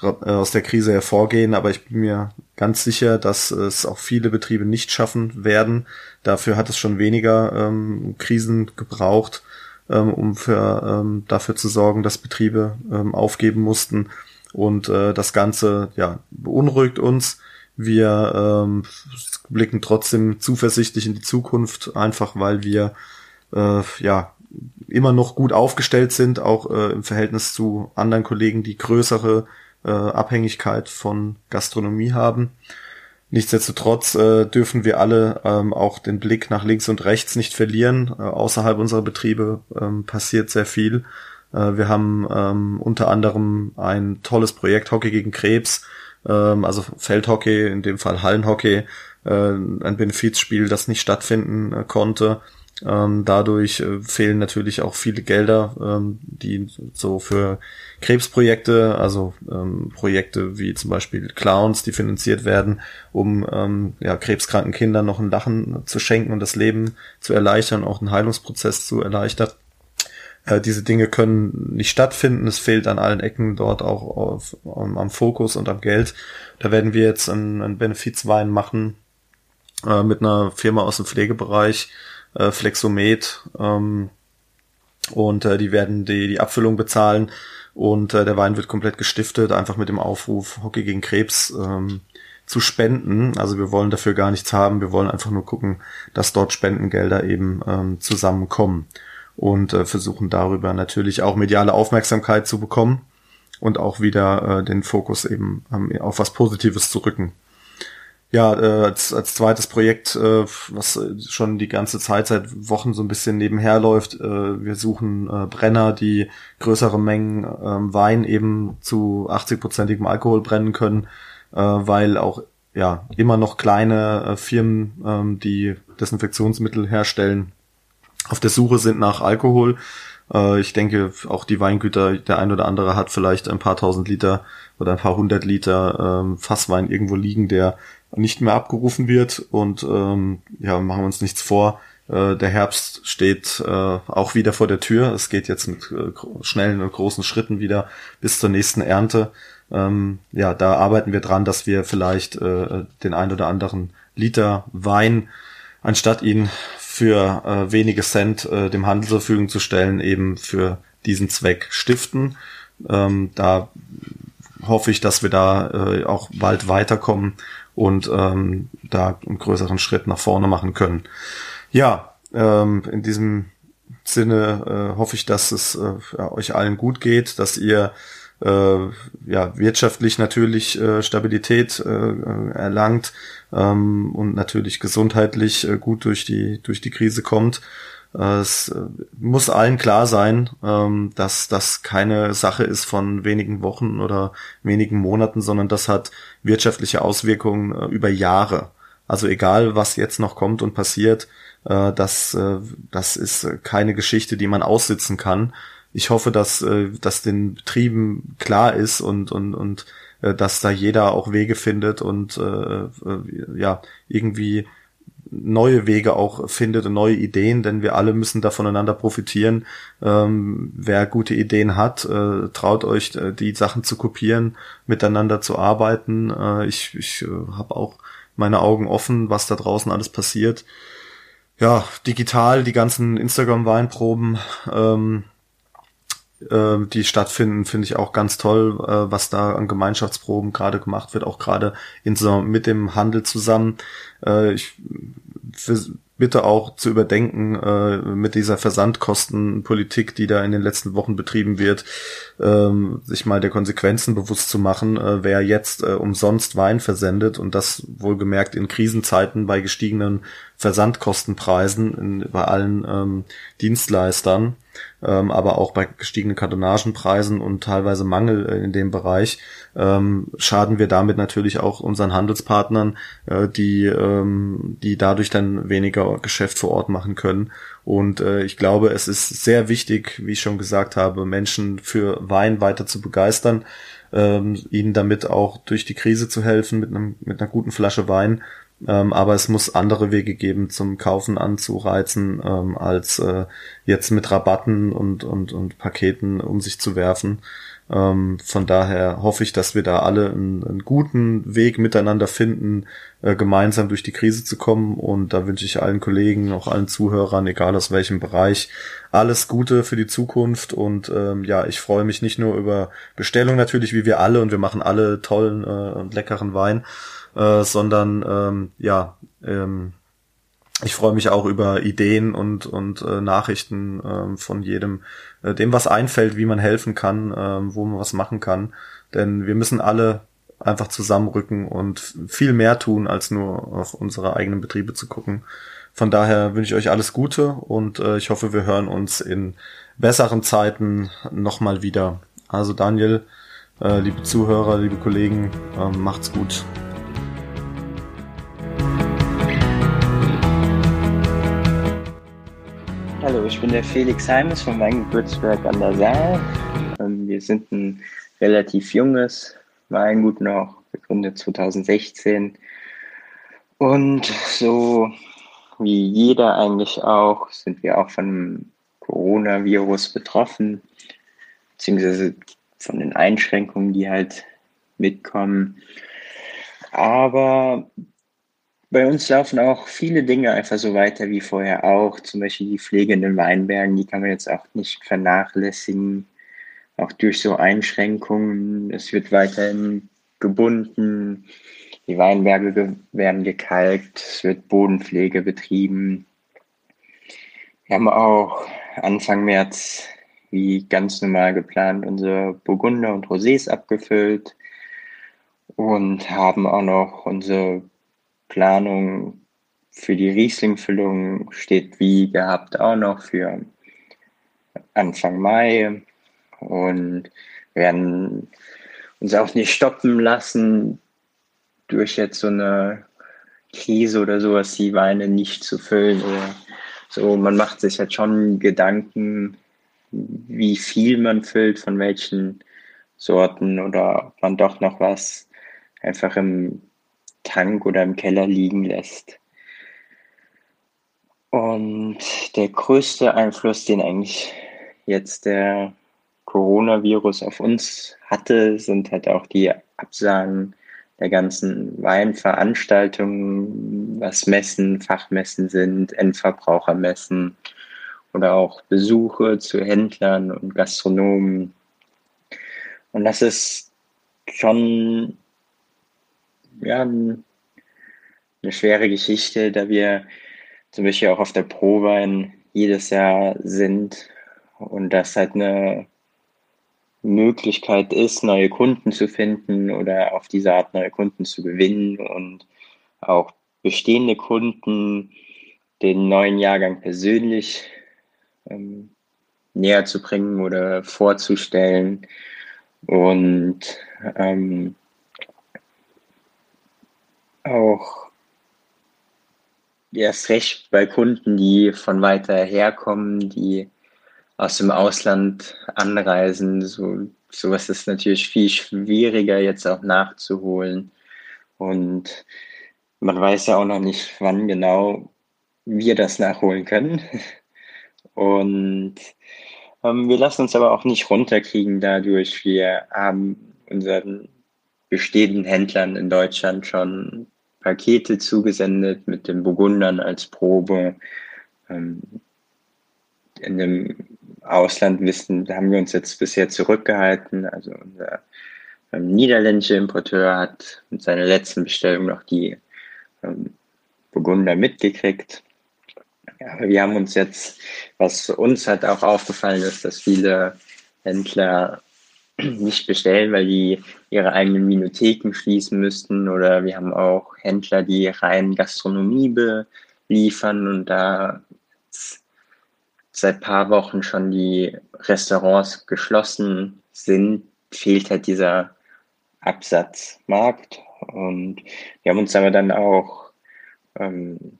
äh, aus der Krise hervorgehen. Aber ich bin mir ganz sicher, dass es auch viele Betriebe nicht schaffen werden. Dafür hat es schon weniger ähm, Krisen gebraucht ähm, um für, ähm, dafür zu sorgen, dass Betriebe ähm, aufgeben mussten. Und äh, das Ganze ja, beunruhigt uns. Wir ähm, blicken trotzdem zuversichtlich in die Zukunft, einfach weil wir äh, ja immer noch gut aufgestellt sind, auch äh, im Verhältnis zu anderen Kollegen, die größere äh, Abhängigkeit von Gastronomie haben. Nichtsdestotrotz äh, dürfen wir alle ähm, auch den Blick nach links und rechts nicht verlieren. Äh, außerhalb unserer Betriebe ähm, passiert sehr viel. Äh, wir haben ähm, unter anderem ein tolles Projekt Hockey gegen Krebs, ähm, also Feldhockey, in dem Fall Hallenhockey, äh, ein Benefizspiel, das nicht stattfinden äh, konnte. Ähm, dadurch äh, fehlen natürlich auch viele Gelder, ähm, die so für Krebsprojekte, also ähm, Projekte wie zum Beispiel Clowns, die finanziert werden, um ähm, ja, krebskranken Kindern noch ein Lachen zu schenken und das Leben zu erleichtern, auch einen Heilungsprozess zu erleichtern. Äh, diese Dinge können nicht stattfinden. Es fehlt an allen Ecken dort auch auf, um, am Fokus und am Geld. Da werden wir jetzt einen, einen Benefizwein machen äh, mit einer Firma aus dem Pflegebereich, äh, Flexomet. Ähm, und äh, die werden die, die Abfüllung bezahlen und äh, der Wein wird komplett gestiftet, einfach mit dem Aufruf Hockey gegen Krebs ähm, zu spenden. Also wir wollen dafür gar nichts haben, wir wollen einfach nur gucken, dass dort Spendengelder eben ähm, zusammenkommen und äh, versuchen darüber natürlich auch mediale Aufmerksamkeit zu bekommen und auch wieder äh, den Fokus eben ähm, auf was Positives zu rücken. Ja, äh, als, als zweites Projekt, äh, was schon die ganze Zeit seit Wochen so ein bisschen nebenher läuft, äh, wir suchen äh, Brenner, die größere Mengen äh, Wein eben zu 80-prozentigem Alkohol brennen können, äh, weil auch ja immer noch kleine äh, Firmen, äh, die Desinfektionsmittel herstellen, auf der Suche sind nach Alkohol. Äh, ich denke, auch die Weingüter, der ein oder andere hat vielleicht ein paar tausend Liter oder ein paar hundert Liter ähm, Fasswein irgendwo liegen, der nicht mehr abgerufen wird. Und ähm, ja, machen wir uns nichts vor. Äh, der Herbst steht äh, auch wieder vor der Tür. Es geht jetzt mit äh, schnellen und großen Schritten wieder bis zur nächsten Ernte. Ähm, ja, da arbeiten wir dran, dass wir vielleicht äh, den ein oder anderen Liter Wein, anstatt ihn für äh, wenige Cent äh, dem Handel zur Verfügung zu stellen, eben für diesen Zweck stiften. Ähm, da hoffe ich, dass wir da äh, auch bald weiterkommen und ähm, da einen größeren Schritt nach vorne machen können. Ja, ähm, in diesem Sinne äh, hoffe ich, dass es äh, euch allen gut geht, dass ihr äh, ja wirtschaftlich natürlich äh, Stabilität äh, erlangt ähm, und natürlich gesundheitlich äh, gut durch die durch die Krise kommt. Äh, es äh, muss allen klar sein, ähm, dass das keine Sache ist von wenigen Wochen oder wenigen Monaten, sondern das hat wirtschaftliche Auswirkungen äh, über Jahre. Also egal, was jetzt noch kommt und passiert, das, das ist keine Geschichte, die man aussitzen kann. Ich hoffe, dass, dass den Betrieben klar ist und, und, und dass da jeder auch Wege findet und ja, irgendwie neue Wege auch findet und neue Ideen, denn wir alle müssen da voneinander profitieren. Ähm, wer gute Ideen hat, äh, traut euch, äh, die Sachen zu kopieren, miteinander zu arbeiten. Äh, ich ich äh, habe auch meine Augen offen, was da draußen alles passiert. Ja, digital, die ganzen Instagram-Weinproben, ähm, äh, die stattfinden, finde ich auch ganz toll, äh, was da an Gemeinschaftsproben gerade gemacht wird, auch gerade so, mit dem Handel zusammen. Äh, ich bitte auch zu überdenken äh, mit dieser Versandkostenpolitik, die da in den letzten Wochen betrieben wird, ähm, sich mal der Konsequenzen bewusst zu machen, äh, wer jetzt äh, umsonst Wein versendet und das wohlgemerkt in Krisenzeiten bei gestiegenen Versandkostenpreisen in, bei allen ähm, Dienstleistern, ähm, aber auch bei gestiegenen Kartonagenpreisen und teilweise Mangel äh, in dem Bereich, ähm, schaden wir damit natürlich auch unseren Handelspartnern, äh, die, ähm, die dadurch dann weniger Geschäft vor Ort machen können. Und äh, ich glaube, es ist sehr wichtig, wie ich schon gesagt habe, Menschen für Wein weiter zu begeistern, ähm, ihnen damit auch durch die Krise zu helfen mit, einem, mit einer guten Flasche Wein. Ähm, aber es muss andere Wege geben, zum Kaufen anzureizen, ähm, als äh, jetzt mit Rabatten und, und, und Paketen um sich zu werfen. Ähm, von daher hoffe ich, dass wir da alle einen, einen guten Weg miteinander finden, äh, gemeinsam durch die Krise zu kommen. Und da wünsche ich allen Kollegen, auch allen Zuhörern, egal aus welchem Bereich, alles Gute für die Zukunft. Und ähm, ja, ich freue mich nicht nur über Bestellung natürlich, wie wir alle, und wir machen alle tollen äh, und leckeren Wein, äh, sondern ähm, ja, ähm, ich freue mich auch über Ideen und, und äh, Nachrichten äh, von jedem, äh, dem was einfällt, wie man helfen kann, äh, wo man was machen kann. Denn wir müssen alle einfach zusammenrücken und viel mehr tun, als nur auf unsere eigenen Betriebe zu gucken. Von daher wünsche ich euch alles Gute und äh, ich hoffe, wir hören uns in besseren Zeiten nochmal wieder. Also Daniel, äh, liebe Zuhörer, liebe Kollegen, äh, macht's gut. Ich bin der Felix Heimes von Weingut Würzberg an der Saar. Ähm, wir sind ein relativ junges Weingut noch, gegründet 2016. Und so wie jeder eigentlich auch, sind wir auch von Coronavirus betroffen, beziehungsweise von den Einschränkungen, die halt mitkommen. Aber bei uns laufen auch viele Dinge einfach so weiter wie vorher auch. Zum Beispiel die Pflege in den Weinbergen, die kann man jetzt auch nicht vernachlässigen. Auch durch so Einschränkungen. Es wird weiterhin gebunden. Die Weinberge werden gekalkt. Es wird Bodenpflege betrieben. Wir haben auch Anfang März, wie ganz normal geplant, unsere Burgunder und Rosés abgefüllt und haben auch noch unsere Planung für die Riesling-Füllung steht wie gehabt auch noch für Anfang Mai und werden uns auch nicht stoppen lassen, durch jetzt so eine Krise oder sowas die Weine nicht zu füllen. Oder so, man macht sich halt schon Gedanken, wie viel man füllt, von welchen Sorten oder ob man doch noch was einfach im Tank oder im Keller liegen lässt. Und der größte Einfluss, den eigentlich jetzt der Coronavirus auf uns hatte, sind halt auch die Absagen der ganzen Weinveranstaltungen, was Messen, Fachmessen sind, Endverbrauchermessen oder auch Besuche zu Händlern und Gastronomen. Und das ist schon ja, eine schwere Geschichte, da wir zum Beispiel auch auf der Prowein jedes Jahr sind und das halt eine Möglichkeit ist, neue Kunden zu finden oder auf diese Art neue Kunden zu gewinnen und auch bestehende Kunden den neuen Jahrgang persönlich ähm, näher zu bringen oder vorzustellen. Und ähm, auch erst recht bei Kunden, die von weiter herkommen, die aus dem Ausland anreisen. So, sowas ist natürlich viel schwieriger jetzt auch nachzuholen. Und man weiß ja auch noch nicht, wann genau wir das nachholen können. Und ähm, wir lassen uns aber auch nicht runterkriegen dadurch. Wir haben unseren bestehenden Händlern in Deutschland schon Pakete zugesendet mit den Burgundern als Probe. Ähm, in dem Ausland wissen, da haben wir uns jetzt bisher zurückgehalten. Also unser ähm, niederländischer Importeur hat mit seiner letzten Bestellung noch die ähm, Burgunder mitgekriegt. Aber wir haben uns jetzt, was uns halt auch aufgefallen ist, dass viele Händler nicht bestellen, weil die ihre eigenen Minotheken schließen müssten. Oder wir haben auch Händler, die rein Gastronomie beliefern und da seit paar Wochen schon die Restaurants geschlossen sind, fehlt halt dieser Absatzmarkt. Und wir haben uns aber dann auch, ähm,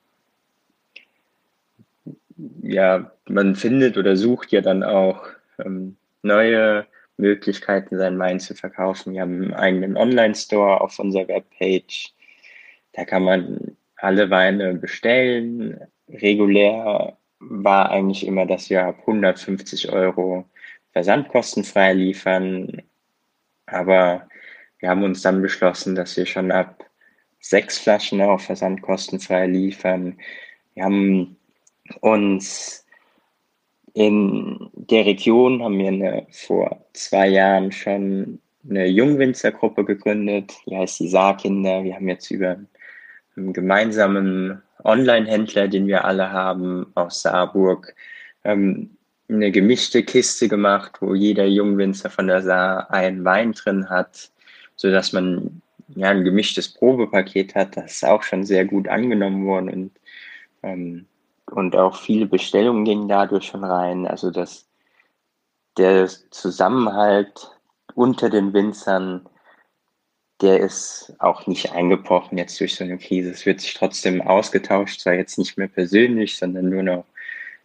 ja, man findet oder sucht ja dann auch ähm, neue Möglichkeiten, sein Wein zu verkaufen. Wir haben einen eigenen Online-Store auf unserer Webpage. Da kann man alle Weine bestellen. Regulär war eigentlich immer, dass wir ab 150 Euro versandkostenfrei liefern. Aber wir haben uns dann beschlossen, dass wir schon ab sechs Flaschen auch versandkostenfrei liefern. Wir haben uns in der Region haben wir eine, vor zwei Jahren schon eine Jungwinzergruppe gegründet, die heißt die Saarkinder. Wir haben jetzt über einen gemeinsamen Online-Händler, den wir alle haben aus Saarburg, ähm, eine gemischte Kiste gemacht, wo jeder Jungwinzer von der Saar einen Wein drin hat, so dass man ja ein gemischtes Probepaket hat. Das ist auch schon sehr gut angenommen worden und ähm, und auch viele Bestellungen gingen dadurch schon rein. Also dass der Zusammenhalt unter den Winzern, der ist auch nicht eingebrochen jetzt durch so eine Krise. Es wird sich trotzdem ausgetauscht, zwar jetzt nicht mehr persönlich, sondern nur noch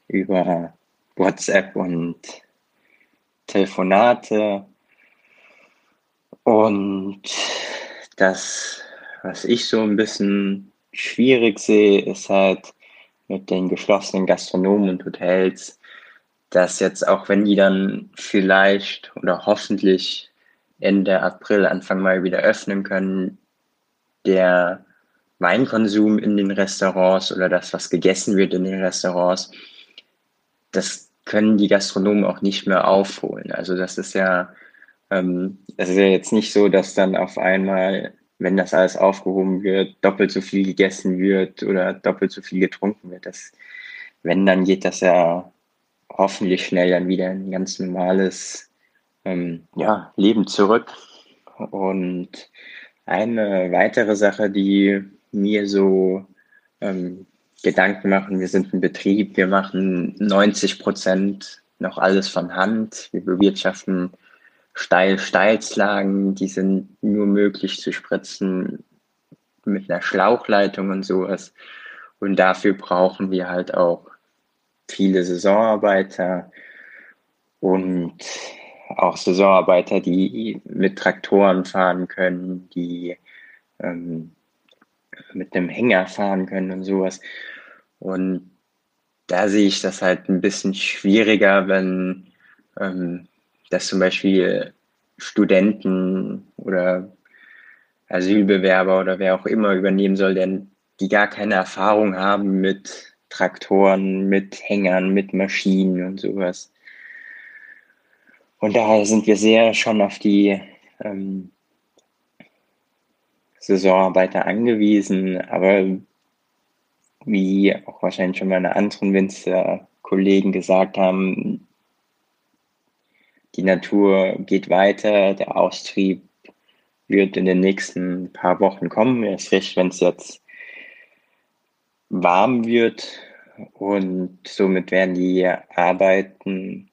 über WhatsApp und Telefonate. Und das, was ich so ein bisschen schwierig sehe, ist halt mit den geschlossenen Gastronomen und Hotels, dass jetzt auch wenn die dann vielleicht oder hoffentlich Ende April, Anfang Mai wieder öffnen können, der Weinkonsum in den Restaurants oder das, was gegessen wird in den Restaurants, das können die Gastronomen auch nicht mehr aufholen. Also das ist ja, ähm, es ist ja jetzt nicht so, dass dann auf einmal, wenn das alles aufgehoben wird, doppelt so viel gegessen wird oder doppelt so viel getrunken wird. Das, wenn, dann geht das ja hoffentlich schnell dann wieder ein ganz normales ähm, ja, Leben zurück. Und eine weitere Sache, die mir so ähm, Gedanken machen, wir sind ein Betrieb, wir machen 90 Prozent noch alles von Hand, wir bewirtschaften steil Steilslagen, die sind nur möglich zu spritzen mit einer Schlauchleitung und sowas. Und dafür brauchen wir halt auch viele Saisonarbeiter und auch Saisonarbeiter, die mit Traktoren fahren können, die ähm, mit einem Hänger fahren können und sowas. Und da sehe ich das halt ein bisschen schwieriger, wenn ähm, das zum Beispiel Studenten oder Asylbewerber oder wer auch immer übernehmen soll, denn die gar keine Erfahrung haben mit Traktoren, mit Hängern, mit Maschinen und sowas. Und daher sind wir sehr schon auf die ähm, Saisonarbeiter angewiesen, aber wie auch wahrscheinlich schon meine anderen Winzer-Kollegen gesagt haben, die Natur geht weiter, der Austrieb wird in den nächsten paar Wochen kommen, erst recht, wenn es jetzt warm wird und somit werden die Arbeiten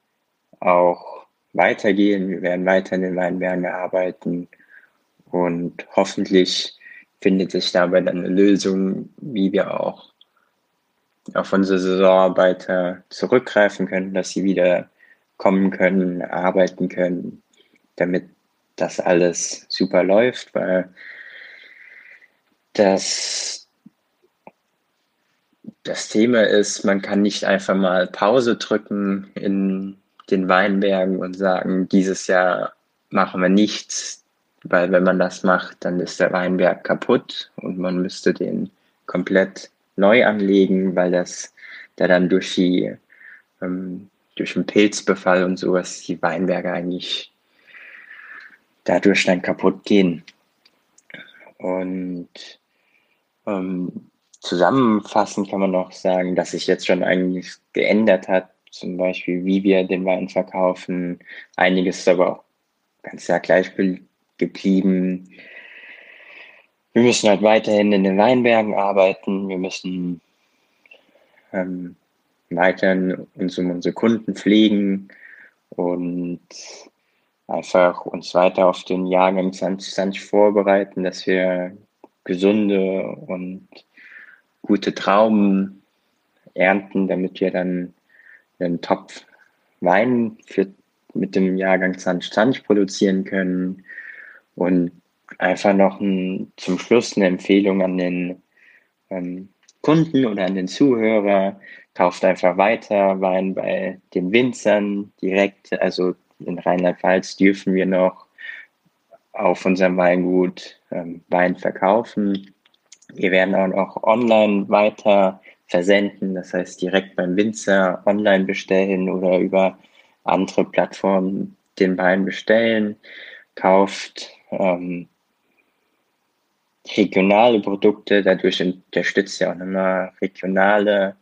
auch weitergehen. Wir werden weiter in den Weinbergen arbeiten und hoffentlich findet sich dabei dann eine Lösung, wie wir auch auf unsere Saisonarbeiter zurückgreifen können, dass sie wieder kommen können, arbeiten können, damit das alles super läuft, weil das, das Thema ist, man kann nicht einfach mal Pause drücken in den Weinbergen und sagen, dieses Jahr machen wir nichts, weil wenn man das macht, dann ist der Weinberg kaputt und man müsste den komplett neu anlegen, weil das da dann durch die ähm, durch einen Pilzbefall und sowas die Weinberge eigentlich dadurch dann kaputt gehen. Und ähm, zusammenfassend kann man noch sagen, dass sich jetzt schon eigentlich geändert hat, zum Beispiel wie wir den Wein verkaufen. Einiges ist aber auch ganz ja gleich geblieben. Wir müssen halt weiterhin in den Weinbergen arbeiten. Wir müssen ähm, weiterhin uns um unsere Kunden pflegen und einfach uns weiter auf den Jahrgang 2020 vorbereiten, dass wir gesunde und gute Trauben ernten, damit wir dann einen Topf Wein für, mit dem Jahrgang 2020 produzieren können. Und einfach noch ein, zum Schluss eine Empfehlung an den ähm, Kunden oder an den Zuhörer, kauft einfach weiter Wein bei den Winzern direkt. Also in Rheinland-Pfalz dürfen wir noch auf unserem Weingut ähm, Wein verkaufen. Wir werden auch noch online weiter versenden, das heißt direkt beim Winzer online bestellen oder über andere Plattformen den Wein bestellen, kauft ähm, regionale Produkte, dadurch unterstützt ihr auch nochmal regionale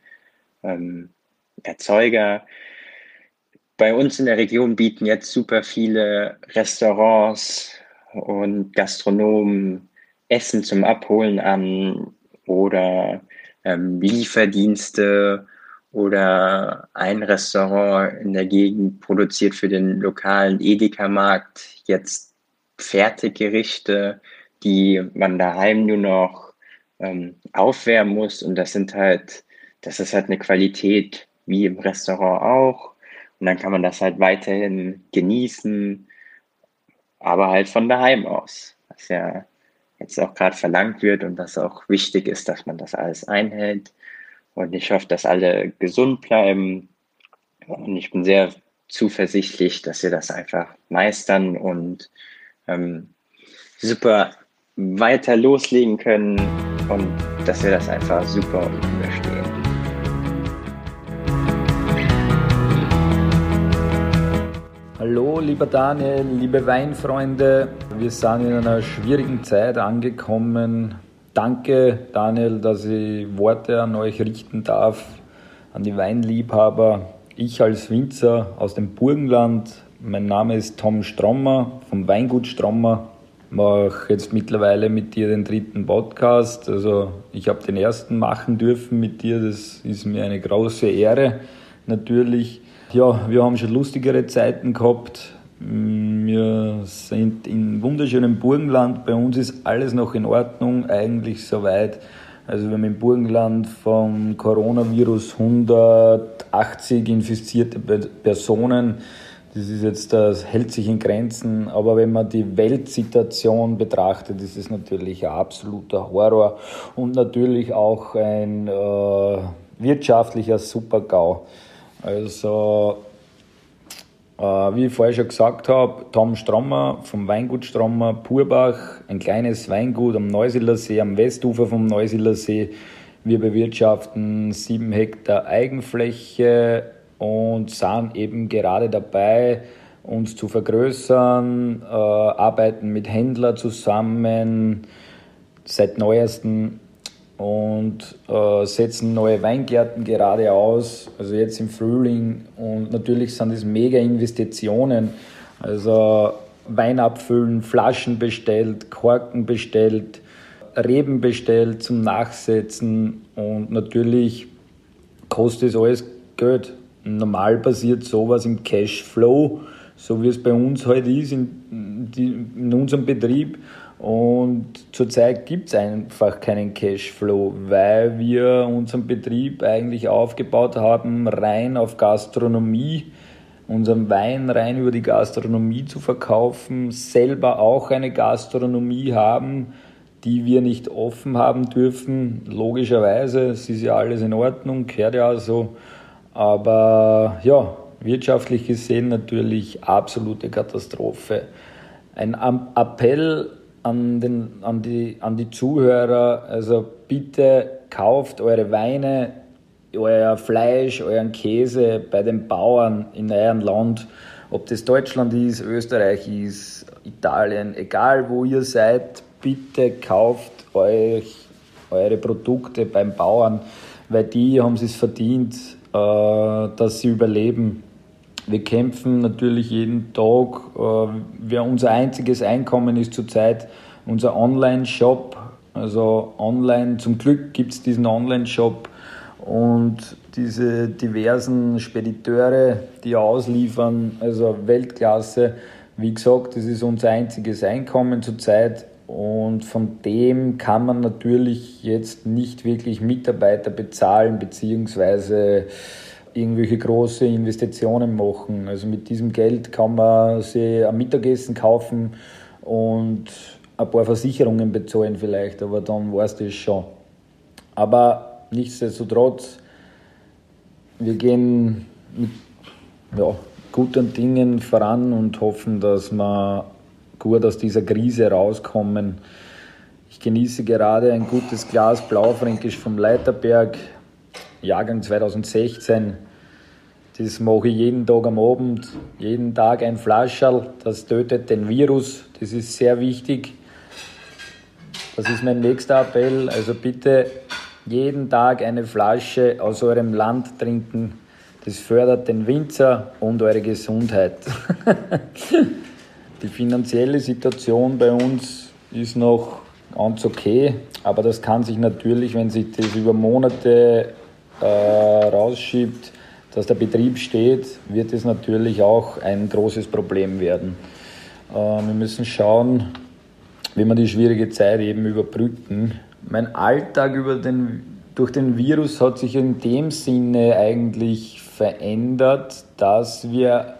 ähm, Erzeuger. Bei uns in der Region bieten jetzt super viele Restaurants und Gastronomen Essen zum Abholen an oder ähm, Lieferdienste oder ein Restaurant in der Gegend produziert für den lokalen Edeka-Markt jetzt Fertiggerichte, die man daheim nur noch ähm, aufwärmen muss. Und das sind halt, das ist halt eine Qualität wie im Restaurant auch. Und dann kann man das halt weiterhin genießen, aber halt von daheim aus, was ja jetzt auch gerade verlangt wird und was auch wichtig ist, dass man das alles einhält. Und ich hoffe, dass alle gesund bleiben. Und ich bin sehr zuversichtlich, dass wir das einfach meistern und ähm, super weiter loslegen können und dass wir das einfach super überstehen. Hallo, lieber Daniel, liebe Weinfreunde. Wir sind in einer schwierigen Zeit angekommen. Danke, Daniel, dass ich Worte an euch richten darf, an die Weinliebhaber. Ich als Winzer aus dem Burgenland, mein Name ist Tom Strommer vom Weingut Strommer mache jetzt mittlerweile mit dir den dritten Podcast. Also ich habe den ersten machen dürfen mit dir. Das ist mir eine große Ehre natürlich. Ja, wir haben schon lustigere Zeiten gehabt. Wir sind in wunderschönem Burgenland. Bei uns ist alles noch in Ordnung, eigentlich soweit. Also wir haben im Burgenland vom Coronavirus 180 infizierte Personen. Das ist jetzt, das hält sich in Grenzen, aber wenn man die Weltsituation betrachtet, ist es natürlich ein absoluter Horror und natürlich auch ein äh, wirtschaftlicher Supergau. Also, äh, wie ich vorher schon gesagt habe, Tom Strommer vom Weingut Strommer, Purbach, ein kleines Weingut am Neusiedler See, am Westufer vom Neusiedler See. Wir bewirtschaften sieben Hektar Eigenfläche und sind eben gerade dabei, uns zu vergrößern, äh, arbeiten mit Händlern zusammen seit neuestem und äh, setzen neue Weingärten gerade aus, also jetzt im Frühling. Und natürlich sind es mega Investitionen, also Wein abfüllen, Flaschen bestellt, Korken bestellt, Reben bestellt zum Nachsetzen. Und natürlich kostet es alles Geld normal passiert sowas im Cashflow, so wie es bei uns heute ist in, in unserem Betrieb. Und zurzeit gibt es einfach keinen Cashflow, weil wir unseren Betrieb eigentlich aufgebaut haben, rein auf Gastronomie, unseren Wein rein über die Gastronomie zu verkaufen, selber auch eine Gastronomie haben, die wir nicht offen haben dürfen. Logischerweise, es ist ja alles in Ordnung, gehört ja so. Aber ja, wirtschaftlich gesehen natürlich absolute Katastrophe. Ein Appell an, den, an, die, an die Zuhörer, also bitte kauft eure Weine, euer Fleisch, euren Käse bei den Bauern in eurem Land, ob das Deutschland ist, Österreich ist, Italien, egal wo ihr seid, bitte kauft euch eure Produkte beim Bauern, weil die haben es verdient, dass sie überleben. Wir kämpfen natürlich jeden Tag. Äh, wir, unser einziges Einkommen ist zurzeit unser Online-Shop. Also online, zum Glück gibt es diesen Online-Shop und diese diversen Spediteure, die ausliefern, also Weltklasse. Wie gesagt, das ist unser einziges Einkommen zurzeit und von dem kann man natürlich jetzt nicht wirklich Mitarbeiter bezahlen, beziehungsweise irgendwelche große Investitionen machen. Also mit diesem Geld kann man sich ein Mittagessen kaufen und ein paar Versicherungen bezahlen vielleicht, aber dann war es das schon. Aber nichtsdestotrotz, wir gehen mit ja, guten Dingen voran und hoffen, dass wir gut aus dieser Krise rauskommen. Ich genieße gerade ein gutes Glas Blaufränkisch vom Leiterberg, Jahrgang 2016. Das mache ich jeden Tag am Abend, jeden Tag ein Flascherl. Das tötet den Virus. Das ist sehr wichtig. Das ist mein nächster Appell. Also bitte jeden Tag eine Flasche aus eurem Land trinken. Das fördert den Winzer und eure Gesundheit. Die finanzielle Situation bei uns ist noch ganz okay, aber das kann sich natürlich, wenn sich das über Monate äh, rausschiebt, dass der Betrieb steht, wird es natürlich auch ein großes Problem werden. Äh, wir müssen schauen, wie wir die schwierige Zeit eben überbrücken. Mein Alltag über den, durch den Virus hat sich in dem Sinne eigentlich verändert, dass wir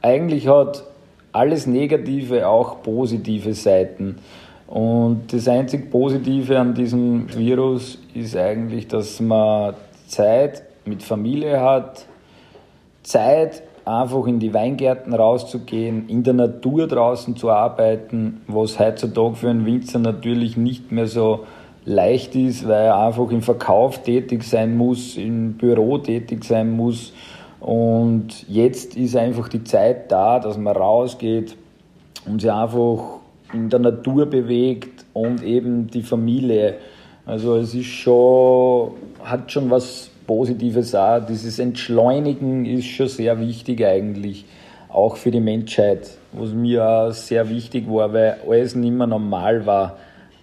eigentlich hat alles Negative auch positive Seiten. Und das einzig Positive an diesem Virus ist eigentlich, dass man Zeit mit Familie hat, Zeit einfach in die Weingärten rauszugehen, in der Natur draußen zu arbeiten, was heutzutage für einen Winzer natürlich nicht mehr so leicht ist, weil er einfach im Verkauf tätig sein muss, im Büro tätig sein muss und jetzt ist einfach die Zeit da, dass man rausgeht und sich einfach in der Natur bewegt und eben die Familie. Also es ist schon, hat schon was Positives auch. Dieses Entschleunigen ist schon sehr wichtig eigentlich, auch für die Menschheit, was mir auch sehr wichtig war, weil alles nicht mehr normal war,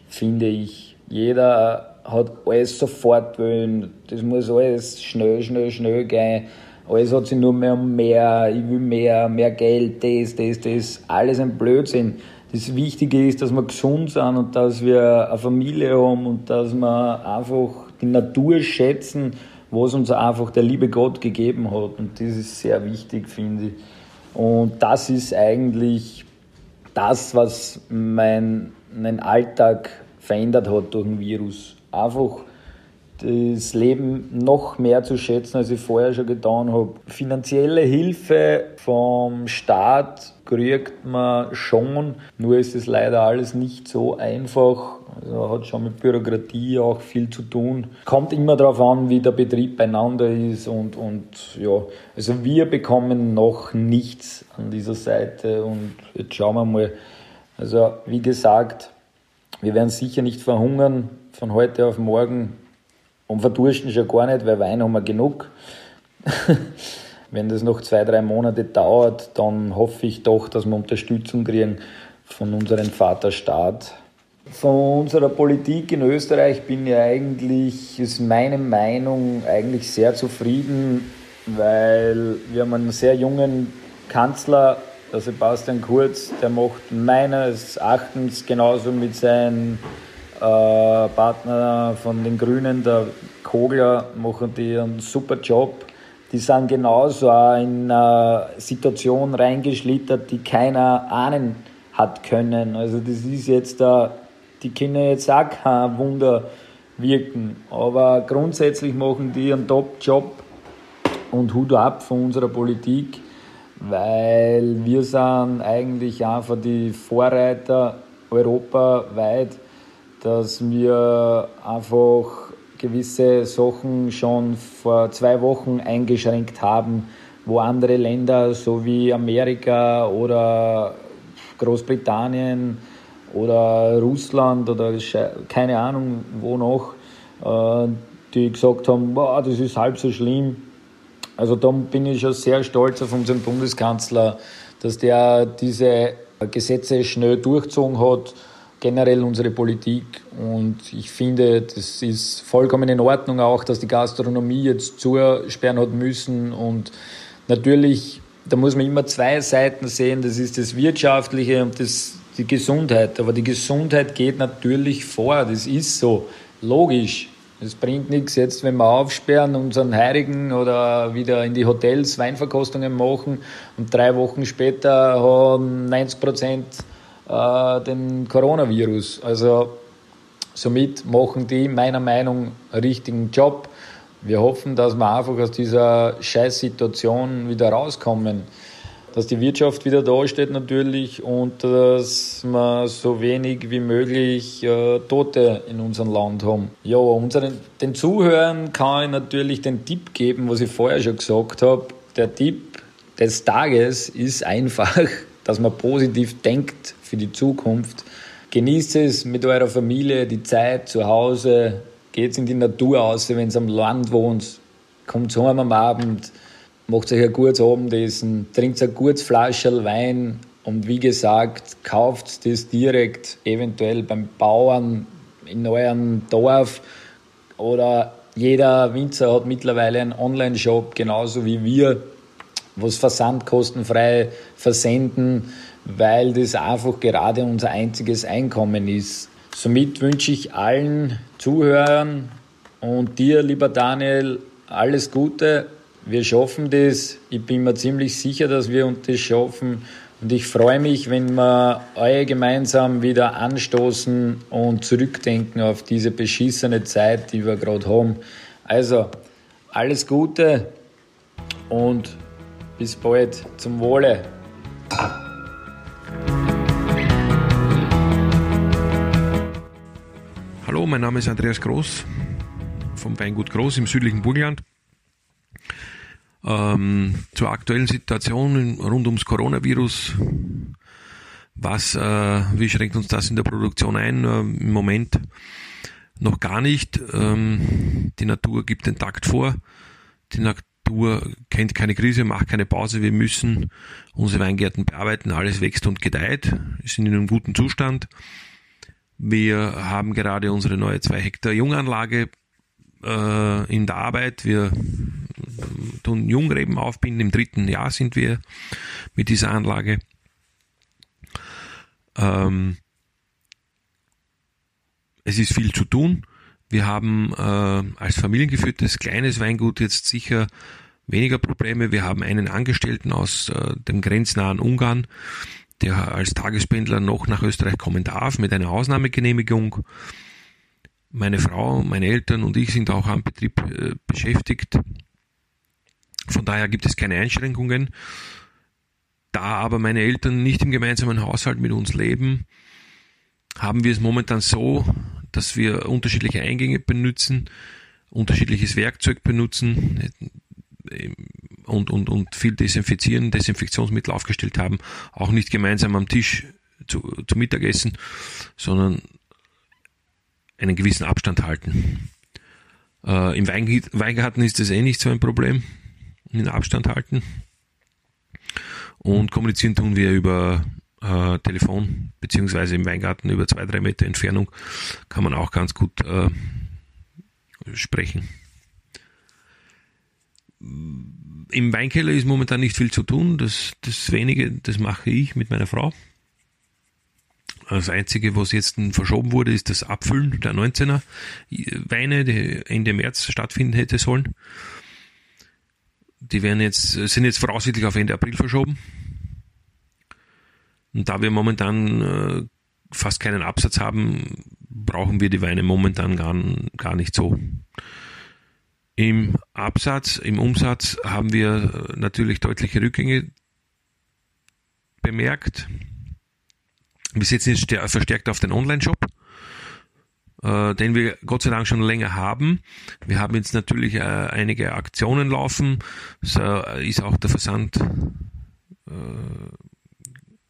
finde ich. Jeder hat alles sofort wollen, das muss alles schnell, schnell, schnell gehen alles hat sich nur mehr um mehr, ich will mehr, mehr Geld, das, das, das, alles ein Blödsinn. Das Wichtige ist, dass wir gesund sind und dass wir eine Familie haben und dass wir einfach die Natur schätzen, was uns einfach der liebe Gott gegeben hat. Und das ist sehr wichtig, finde ich. Und das ist eigentlich das, was mein, meinen Alltag verändert hat durch den Virus. Einfach das Leben noch mehr zu schätzen, als ich vorher schon getan habe. Finanzielle Hilfe vom Staat kriegt man schon, nur ist es leider alles nicht so einfach. Also hat schon mit Bürokratie auch viel zu tun. Kommt immer darauf an, wie der Betrieb beieinander ist und, und ja, also wir bekommen noch nichts an dieser Seite und jetzt schauen wir mal. Also wie gesagt, wir werden sicher nicht verhungern von heute auf morgen. Und verdursten schon gar nicht, weil Wein haben wir genug. Wenn das noch zwei, drei Monate dauert, dann hoffe ich doch, dass wir Unterstützung kriegen von unserem Vaterstaat. Von unserer Politik in Österreich bin ich eigentlich, ist meine Meinung, eigentlich sehr zufrieden, weil wir haben einen sehr jungen Kanzler, der Sebastian Kurz, der macht meines Erachtens genauso mit seinen Partner von den Grünen, der Kogler, machen die einen super Job. Die sind genauso in eine Situation reingeschlittert, die keiner ahnen hat können. Also das ist jetzt, die können jetzt auch kein Wunder wirken. Aber grundsätzlich machen die einen Top-Job und Hut ab von unserer Politik, weil wir sind eigentlich einfach die Vorreiter europaweit dass wir einfach gewisse Sachen schon vor zwei Wochen eingeschränkt haben, wo andere Länder, so wie Amerika oder Großbritannien oder Russland oder keine Ahnung wo noch, äh, die gesagt haben, boah, das ist halb so schlimm. Also da bin ich schon sehr stolz auf unseren Bundeskanzler, dass der diese Gesetze schnell durchgezogen hat generell unsere Politik. Und ich finde, das ist vollkommen in Ordnung auch, dass die Gastronomie jetzt zusperren hat müssen. Und natürlich, da muss man immer zwei Seiten sehen. Das ist das Wirtschaftliche und das, die Gesundheit. Aber die Gesundheit geht natürlich vor. Das ist so. Logisch. Es bringt nichts jetzt, wenn wir aufsperren, unseren Heiligen oder wieder in die Hotels Weinverkostungen machen und drei Wochen später haben 90 Prozent äh, den Coronavirus. Also somit machen die meiner Meinung einen richtigen Job. Wir hoffen, dass wir einfach aus dieser Scheißsituation wieder rauskommen. dass die Wirtschaft wieder da steht natürlich und dass wir so wenig wie möglich äh, Tote in unserem Land haben. Ja, unseren, den Zuhörern kann ich natürlich den Tipp geben, was ich vorher schon gesagt habe. Der Tipp des Tages ist einfach, dass man positiv denkt für die Zukunft. Genießt es mit eurer Familie, die Zeit zu Hause, geht in die Natur aus, wenn ihr am Land wohnt, kommt heim am Abend, macht euch ein gutes Abendessen, trinkt ein gutes Flascherl Wein. Und wie gesagt, kauft das direkt eventuell beim Bauern in eurem Dorf. Oder jeder Winzer hat mittlerweile einen Online-Shop, genauso wie wir, was versandkostenfrei versenden, weil das einfach gerade unser einziges Einkommen ist. Somit wünsche ich allen Zuhörern und dir, lieber Daniel, alles Gute wir schaffen das. Ich bin mir ziemlich sicher, dass wir uns das schaffen. Und ich freue mich, wenn wir alle gemeinsam wieder anstoßen und zurückdenken auf diese beschissene Zeit, die wir gerade haben. Also, alles Gute und bis bald zum Wohle. Hallo, mein Name ist Andreas Groß vom Weingut Groß im südlichen Burgenland ähm, zur aktuellen Situation rund ums Coronavirus. Was, äh, wie schränkt uns das in der Produktion ein? Äh, Im Moment noch gar nicht. Ähm, die Natur gibt den Takt vor. Die Natur kennt keine Krise, macht keine Pause. Wir müssen unsere Weingärten bearbeiten. Alles wächst und gedeiht. Wir sind in einem guten Zustand. Wir haben gerade unsere neue 2 Hektar Junganlage äh, in der Arbeit. Wir tun Jungreben aufbinden. Im dritten Jahr sind wir mit dieser Anlage. Ähm, es ist viel zu tun. Wir haben äh, als familiengeführtes kleines Weingut jetzt sicher weniger Probleme. Wir haben einen Angestellten aus äh, dem grenznahen Ungarn, der als Tagespendler noch nach Österreich kommen darf mit einer Ausnahmegenehmigung. Meine Frau, meine Eltern und ich sind auch am Betrieb äh, beschäftigt. Von daher gibt es keine Einschränkungen. Da aber meine Eltern nicht im gemeinsamen Haushalt mit uns leben, haben wir es momentan so, dass wir unterschiedliche Eingänge benutzen, unterschiedliches Werkzeug benutzen und, und, und viel desinfizieren, Desinfektionsmittel aufgestellt haben, auch nicht gemeinsam am Tisch zu, zu Mittagessen, sondern einen gewissen Abstand halten. Äh, Im Weingarten ist das eh nicht so ein Problem in Abstand halten. Und kommunizieren tun wir über äh, Telefon, beziehungsweise im Weingarten über zwei, drei Meter Entfernung kann man auch ganz gut äh, sprechen. Im Weinkeller ist momentan nicht viel zu tun. Das, das wenige, das mache ich mit meiner Frau. Das Einzige, was jetzt verschoben wurde, ist das Abfüllen der 19er Weine, die Ende März stattfinden hätte sollen. Die werden jetzt, sind jetzt voraussichtlich auf Ende April verschoben. Und da wir momentan äh, fast keinen Absatz haben, brauchen wir die Weine momentan gar, gar nicht so. Im Absatz, im Umsatz haben wir natürlich deutliche Rückgänge bemerkt. Wir setzen jetzt verstärkt auf den Online-Shop äh, den wir Gott sei Dank schon länger haben. Wir haben jetzt natürlich äh, einige Aktionen laufen. So äh, ist auch der Versand äh,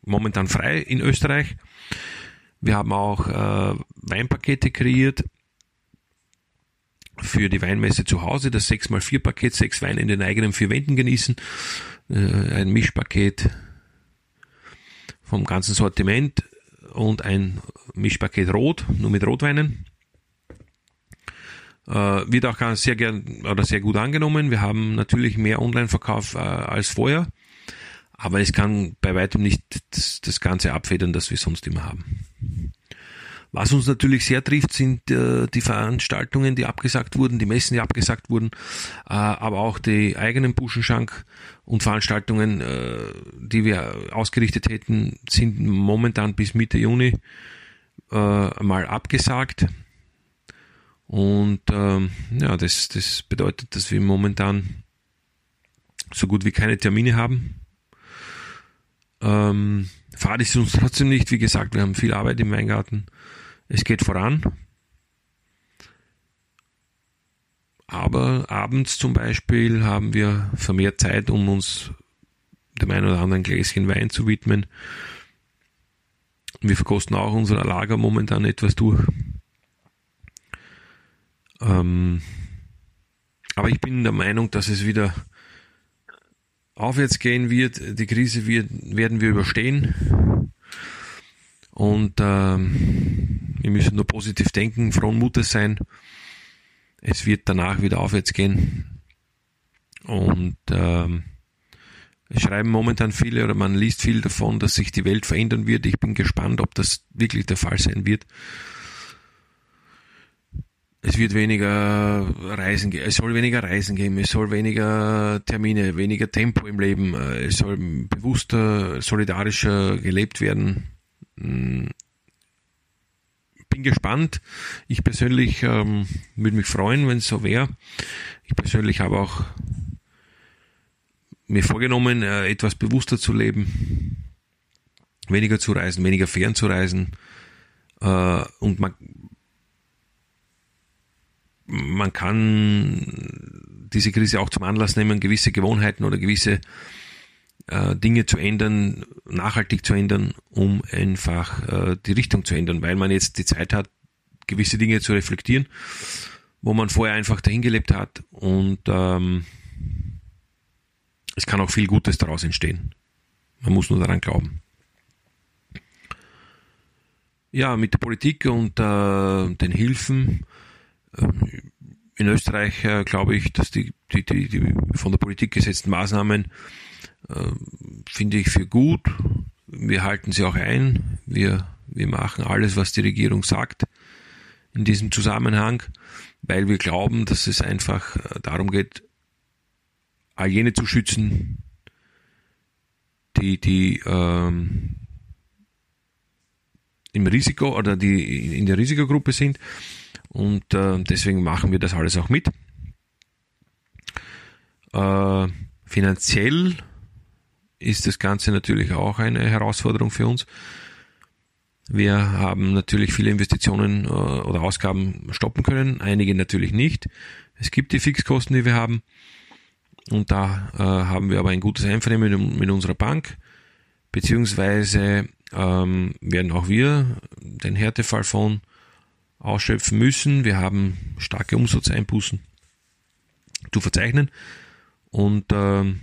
momentan frei in Österreich. Wir haben auch äh, Weinpakete kreiert für die Weinmesse zu Hause, das 6x4 Paket, sechs Weine in den eigenen vier Wänden genießen, äh, ein Mischpaket vom ganzen Sortiment und ein Mischpaket Rot, nur mit Rotweinen. Äh, wird auch ganz sehr gern oder sehr gut angenommen. Wir haben natürlich mehr Online-Verkauf äh, als vorher, aber es kann bei weitem nicht das, das Ganze abfedern, das wir sonst immer haben. Was uns natürlich sehr trifft, sind äh, die Veranstaltungen, die abgesagt wurden, die Messen, die abgesagt wurden, äh, aber auch die eigenen Buschenschank und Veranstaltungen, äh, die wir ausgerichtet hätten, sind momentan bis Mitte Juni mal abgesagt. Und ähm, ja, das, das bedeutet, dass wir momentan so gut wie keine Termine haben. Ähm, Fahrt ist uns trotzdem nicht. Wie gesagt, wir haben viel Arbeit im Weingarten. Es geht voran. Aber abends zum Beispiel haben wir vermehrt Zeit, um uns dem einen oder anderen Gläschen Wein zu widmen. Wir verkosten auch unser Lager momentan etwas durch. Ähm, aber ich bin der Meinung, dass es wieder aufwärts gehen wird. Die Krise wird, werden wir überstehen. Und ähm, wir müssen nur positiv denken, frohen Mutes sein. Es wird danach wieder aufwärts gehen. Und ähm, es schreiben momentan viele oder man liest viel davon, dass sich die Welt verändern wird. Ich bin gespannt, ob das wirklich der Fall sein wird. Es wird weniger Reisen geben, es soll weniger Reisen geben, es soll weniger Termine, weniger Tempo im Leben, es soll bewusster, solidarischer gelebt werden. Hm. Bin gespannt. Ich persönlich ähm, würde mich freuen, wenn es so wäre. Ich persönlich habe auch mir vorgenommen, äh, etwas bewusster zu leben, weniger zu reisen, weniger fern zu reisen. Äh, und man, man kann diese Krise auch zum Anlass nehmen, gewisse Gewohnheiten oder gewisse äh, Dinge zu ändern, nachhaltig zu ändern, um einfach die Richtung zu ändern, weil man jetzt die Zeit hat, gewisse Dinge zu reflektieren, wo man vorher einfach dahin gelebt hat und ähm, es kann auch viel Gutes daraus entstehen. Man muss nur daran glauben. Ja, mit der Politik und äh, den Hilfen. Äh, in Österreich äh, glaube ich, dass die, die, die, die, von der Politik gesetzten Maßnahmen äh, finde ich für gut. Wir halten sie auch ein. Wir, wir machen alles, was die Regierung sagt in diesem Zusammenhang, weil wir glauben, dass es einfach äh, darum geht, all jene zu schützen, die, die ähm, im Risiko oder die in der Risikogruppe sind. Und äh, deswegen machen wir das alles auch mit. Äh, finanziell ist das Ganze natürlich auch eine Herausforderung für uns. Wir haben natürlich viele Investitionen äh, oder Ausgaben stoppen können, einige natürlich nicht. Es gibt die Fixkosten, die wir haben. Und da äh, haben wir aber ein gutes Einvernehmen mit, mit unserer Bank, beziehungsweise ähm, werden auch wir den Härtefall von ausschöpfen müssen. Wir haben starke Umsatzeinbußen zu verzeichnen und ähm,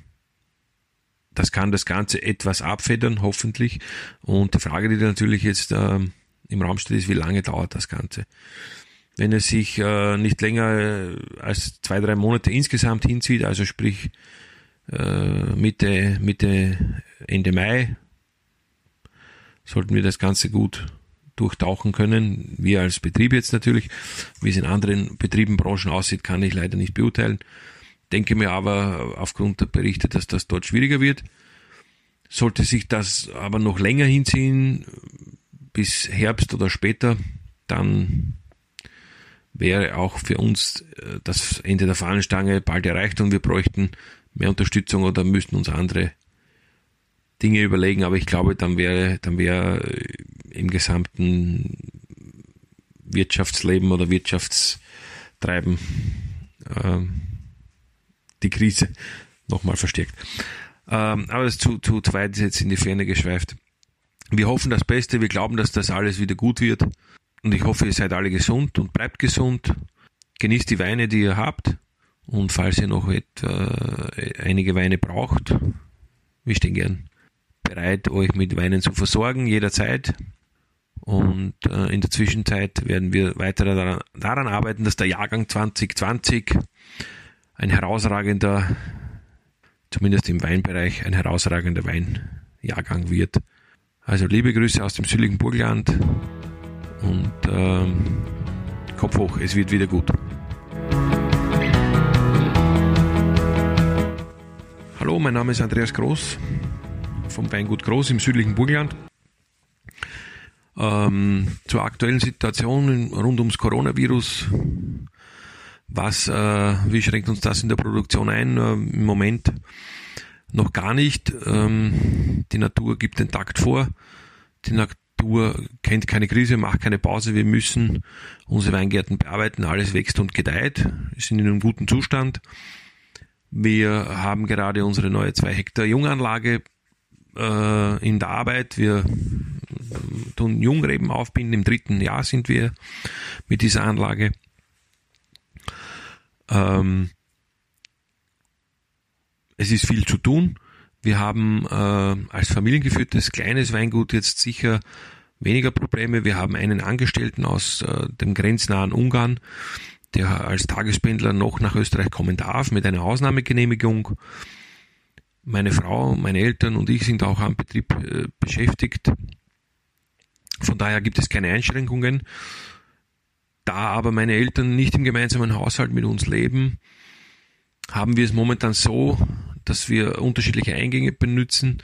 das kann das Ganze etwas abfedern, hoffentlich. Und die Frage, die natürlich jetzt ähm, im Raum steht, ist, wie lange dauert das Ganze? wenn es sich äh, nicht länger äh, als zwei, drei Monate insgesamt hinzieht, also sprich äh, Mitte, Mitte, Ende Mai, sollten wir das Ganze gut durchtauchen können. Wir als Betrieb jetzt natürlich, wie es in anderen Betrieben, Branchen aussieht, kann ich leider nicht beurteilen. Denke mir aber aufgrund der Berichte, dass das dort schwieriger wird. Sollte sich das aber noch länger hinziehen, bis Herbst oder später, dann wäre auch für uns äh, das Ende der Fahnenstange bald erreicht und wir bräuchten mehr Unterstützung oder müssten uns andere Dinge überlegen, aber ich glaube, dann wäre, dann wäre äh, im gesamten Wirtschaftsleben oder Wirtschaftstreiben äh, die Krise nochmal verstärkt. Ähm, aber das zu, zu weit ist jetzt in die Ferne geschweift. Wir hoffen das Beste, wir glauben, dass das alles wieder gut wird. Und ich hoffe, ihr seid alle gesund und bleibt gesund. Genießt die Weine, die ihr habt. Und falls ihr noch etwa einige Weine braucht, wir stehen gern bereit, euch mit Weinen zu versorgen, jederzeit. Und äh, in der Zwischenzeit werden wir weiter daran arbeiten, dass der Jahrgang 2020 ein herausragender, zumindest im Weinbereich, ein herausragender Weinjahrgang wird. Also liebe Grüße aus dem südlichen Burgland. Und ähm, Kopf hoch, es wird wieder gut. Hallo, mein Name ist Andreas Groß vom Weingut Groß im südlichen Burgenland. Ähm, zur aktuellen Situation rund ums Coronavirus. Was, äh, wie schränkt uns das in der Produktion ein? Äh, Im Moment noch gar nicht. Ähm, die Natur gibt den Takt vor. Die Natur kennt keine Krise, macht keine Pause. Wir müssen unsere Weingärten bearbeiten. Alles wächst und gedeiht. Wir sind in einem guten Zustand. Wir haben gerade unsere neue 2 Hektar Junganlage äh, in der Arbeit. Wir tun Jungreben aufbinden. Im dritten Jahr sind wir mit dieser Anlage. Ähm, es ist viel zu tun. Wir haben äh, als familiengeführtes kleines Weingut jetzt sicher weniger Probleme. Wir haben einen Angestellten aus äh, dem grenznahen Ungarn, der als Tagespendler noch nach Österreich kommen darf mit einer Ausnahmegenehmigung. Meine Frau, meine Eltern und ich sind auch am Betrieb äh, beschäftigt. Von daher gibt es keine Einschränkungen. Da aber meine Eltern nicht im gemeinsamen Haushalt mit uns leben, haben wir es momentan so, dass wir unterschiedliche Eingänge benutzen,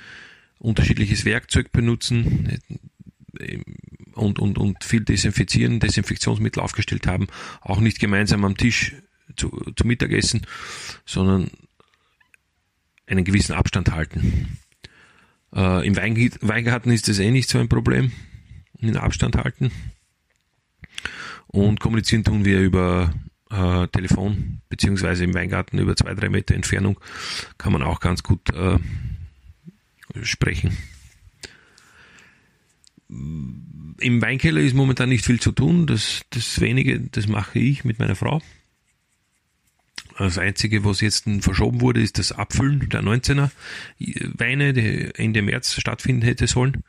unterschiedliches Werkzeug benutzen und, und, und viel desinfizieren, Desinfektionsmittel aufgestellt haben, auch nicht gemeinsam am Tisch zu, zu Mittagessen, sondern einen gewissen Abstand halten. Äh, Im Weingarten ist das eh nicht so ein Problem, den Abstand halten. Und kommunizieren tun wir über äh, Telefon, beziehungsweise im Weingarten über zwei, drei Meter Entfernung kann man auch ganz gut äh, sprechen. Im Weinkeller ist momentan nicht viel zu tun. Das, das wenige, das mache ich mit meiner Frau. Das Einzige, was jetzt verschoben wurde, ist das Abfüllen der 19er Weine, die Ende März stattfinden hätte sollen.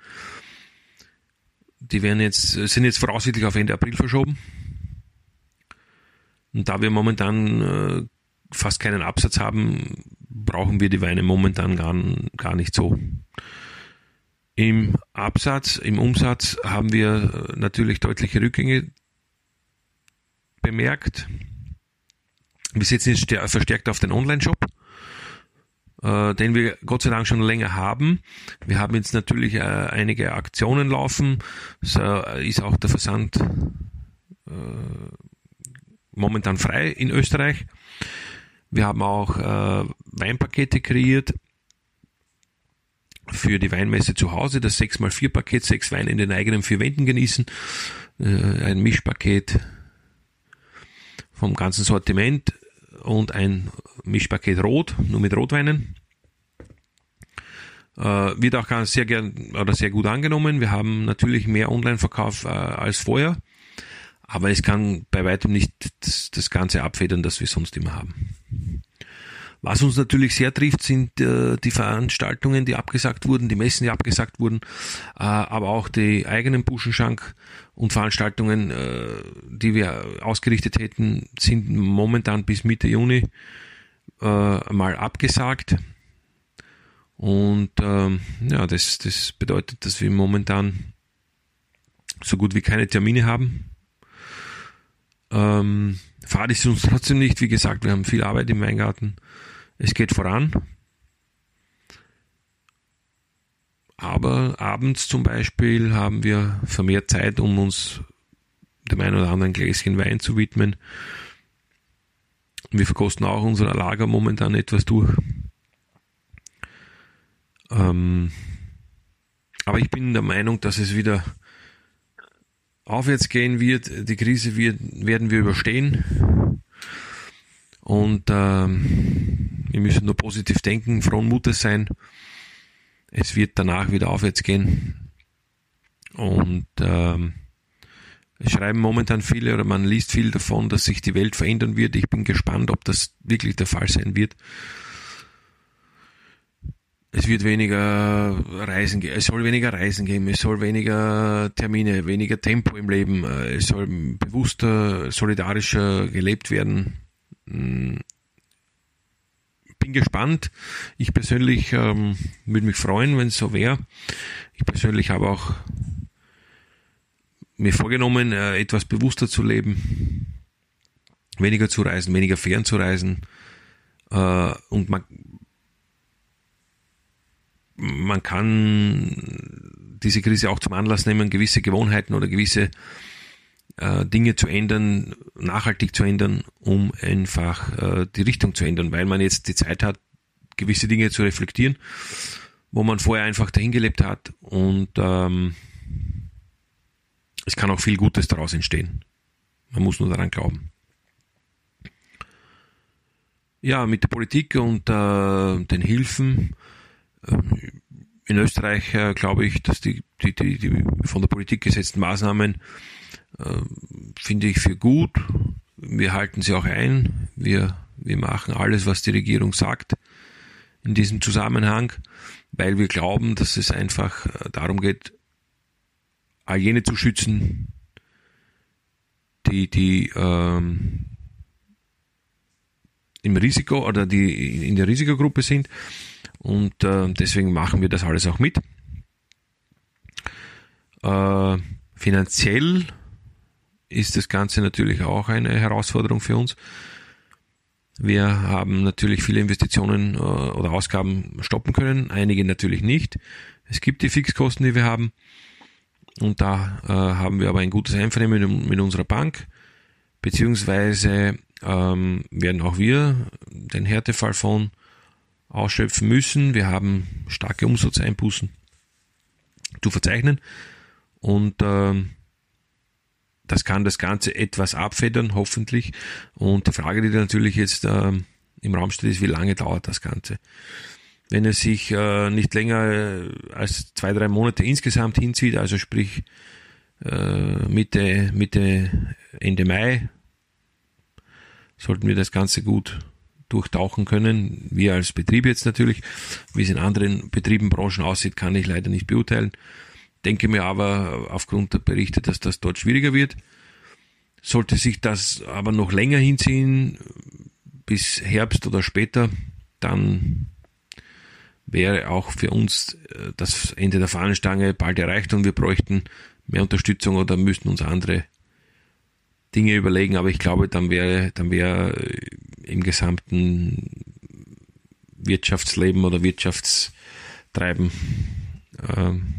Die werden jetzt, sind jetzt voraussichtlich auf Ende April verschoben. Und da wir momentan äh, fast keinen Absatz haben, brauchen wir die Weine momentan gar, gar nicht so. Im Absatz, im Umsatz haben wir äh, natürlich deutliche Rückgänge bemerkt. Wir setzen jetzt verstärkt auf den Online-Shop, äh, den wir Gott sei Dank schon länger haben. Wir haben jetzt natürlich äh, einige Aktionen laufen. So äh, ist auch der Versand äh, momentan frei in Österreich. Wir haben auch äh, Weinpakete kreiert für die Weinmesse zu Hause, das 6x4 Paket, sechs Weine in den eigenen vier Wänden genießen, äh, ein Mischpaket vom ganzen Sortiment und ein Mischpaket Rot, nur mit Rotweinen. Äh, wird auch ganz sehr gern oder sehr gut angenommen. Wir haben natürlich mehr Online-Verkauf äh, als vorher. Aber es kann bei weitem nicht das, das Ganze abfedern, das wir sonst immer haben. Was uns natürlich sehr trifft, sind äh, die Veranstaltungen, die abgesagt wurden, die Messen, die abgesagt wurden, äh, aber auch die eigenen Buschenschank und Veranstaltungen, äh, die wir ausgerichtet hätten, sind momentan bis Mitte Juni äh, mal abgesagt. Und ähm, ja, das, das bedeutet, dass wir momentan so gut wie keine Termine haben ähm, Fahrt ist uns trotzdem nicht. Wie gesagt, wir haben viel Arbeit im Weingarten. Es geht voran. Aber abends zum Beispiel haben wir vermehrt Zeit, um uns dem einen oder anderen Gläschen Wein zu widmen. Wir verkosten auch unser Lager momentan etwas durch. Ähm, aber ich bin der Meinung, dass es wieder aufwärts gehen wird, die Krise wird, werden wir überstehen. Und ähm, wir müssen nur positiv denken, frohen Mutes sein. Es wird danach wieder aufwärts gehen. Und ähm, es schreiben momentan viele oder man liest viel davon, dass sich die Welt verändern wird. Ich bin gespannt, ob das wirklich der Fall sein wird es wird weniger Reisen geben, es soll weniger Reisen geben, es soll weniger Termine, weniger Tempo im Leben, äh, es soll bewusster, solidarischer gelebt werden. Bin gespannt. Ich persönlich ähm, würde mich freuen, wenn es so wäre. Ich persönlich habe auch mir vorgenommen, äh, etwas bewusster zu leben, weniger zu reisen, weniger fern zu reisen. Äh, und man, man kann diese Krise auch zum Anlass nehmen, gewisse Gewohnheiten oder gewisse äh, Dinge zu ändern, nachhaltig zu ändern, um einfach äh, die Richtung zu ändern, weil man jetzt die Zeit hat, gewisse Dinge zu reflektieren, wo man vorher einfach dahin gelebt hat und ähm, es kann auch viel Gutes daraus entstehen. Man muss nur daran glauben. Ja, mit der Politik und äh, den Hilfen. Äh, in Österreich äh, glaube ich, dass die, die, die, die von der Politik gesetzten Maßnahmen äh, finde ich für gut. Wir halten sie auch ein. Wir, wir machen alles, was die Regierung sagt in diesem Zusammenhang, weil wir glauben, dass es einfach äh, darum geht, all jene zu schützen, die, die ähm, im Risiko oder die in der Risikogruppe sind. Und äh, deswegen machen wir das alles auch mit. Äh, finanziell ist das Ganze natürlich auch eine Herausforderung für uns. Wir haben natürlich viele Investitionen äh, oder Ausgaben stoppen können, einige natürlich nicht. Es gibt die Fixkosten, die wir haben. Und da äh, haben wir aber ein gutes Einvernehmen mit, unserer Bank, beziehungsweise ähm, werden auch wir den Härtefall von ausschöpfen müssen. Wir haben starke Umsatzeinbußen zu verzeichnen und ähm, das kann das Ganze etwas abfedern, hoffentlich. Und die Frage, die natürlich jetzt äh, im Raum steht, ist, wie lange dauert das Ganze? Wenn es sich äh, nicht länger äh, als zwei, drei Monate insgesamt hinzieht, also sprich äh, Mitte, Mitte, Ende Mai, sollten wir das Ganze gut durchtauchen können. Wir als Betrieb jetzt natürlich, wie es in anderen Betrieben, Branchen aussieht, kann ich leider nicht beurteilen. Denke mir aber aufgrund der Berichte, dass das dort schwieriger wird. Sollte sich das aber noch länger hinziehen, bis Herbst oder später, dann wäre auch für uns äh, das Ende der Fahnenstange bald erreicht und wir bräuchten mehr Unterstützung oder müssten uns andere Dinge überlegen. Aber ich glaube, dann wäre, dann wäre äh, im gesamten Wirtschaftsleben oder Wirtschaftstreiben ähm,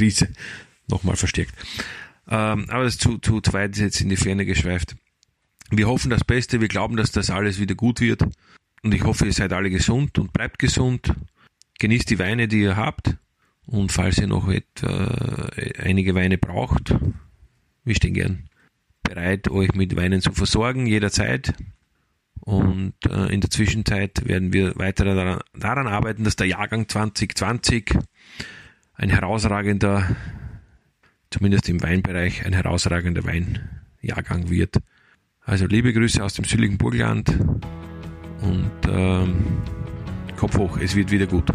Krise nochmal verstärkt. Ähm, aber das zu, zu, zu weit ist jetzt in die Ferne geschweift. Wir hoffen das Beste, wir glauben, dass das alles wieder gut wird. Und ich hoffe, ihr seid alle gesund und bleibt gesund. Genießt die Weine, die ihr habt. Und falls ihr noch etwa einige Weine braucht, wir stehen gern bereit, euch mit Weinen zu versorgen, jederzeit. Und äh, in der Zwischenzeit werden wir weiter daran, daran arbeiten, dass der Jahrgang 2020 ein herausragender, zumindest im Weinbereich, ein herausragender Weinjahrgang wird. Also liebe Grüße aus dem südlichen Burgland und ähm, Kopf hoch, es wird wieder gut.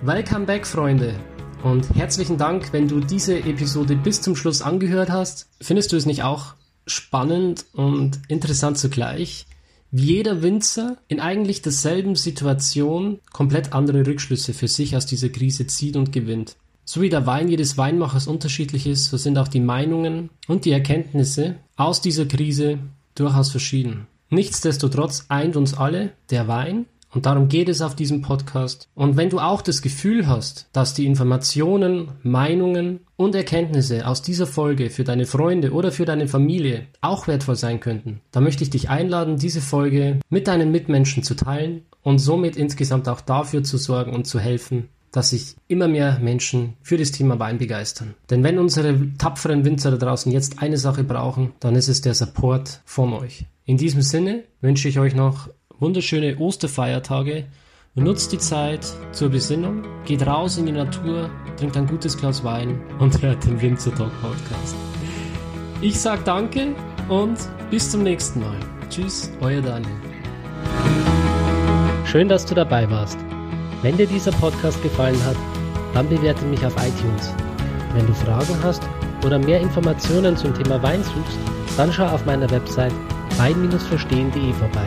Welcome back, Freunde. Und herzlichen Dank, wenn du diese Episode bis zum Schluss angehört hast. Findest du es nicht auch spannend und interessant zugleich? Wie jeder Winzer in eigentlich derselben Situation komplett andere Rückschlüsse für sich aus dieser Krise zieht und gewinnt. So wie der Wein jedes Weinmachers unterschiedlich ist, so sind auch die Meinungen und die Erkenntnisse aus dieser Krise durchaus verschieden. Nichtsdestotrotz eint uns alle der Wein und darum geht es auf diesem Podcast. Und wenn du auch das Gefühl hast, dass die Informationen, Meinungen und Erkenntnisse aus dieser Folge für deine Freunde oder für deine Familie auch wertvoll sein könnten, dann möchte ich dich einladen, diese Folge mit deinen Mitmenschen zu teilen und somit insgesamt auch dafür zu sorgen und zu helfen, dass sich immer mehr Menschen für das Thema Wein begeistern. Denn wenn unsere tapferen Winzer da draußen jetzt eine Sache brauchen, dann ist es der Support von euch. In diesem Sinne wünsche ich euch noch wunderschöne Osterfeiertage. Nutzt die Zeit zur Besinnung, geht raus in die Natur, trinkt ein gutes Glas Wein und hört den Winzer Talk Podcast. Ich sag danke und bis zum nächsten Mal. Tschüss, euer Daniel. Schön, dass du dabei warst. Wenn dir dieser Podcast gefallen hat, dann bewerte mich auf iTunes. Wenn du Fragen hast oder mehr Informationen zum Thema Wein suchst, dann schau auf meiner Website wein-verstehen.de vorbei.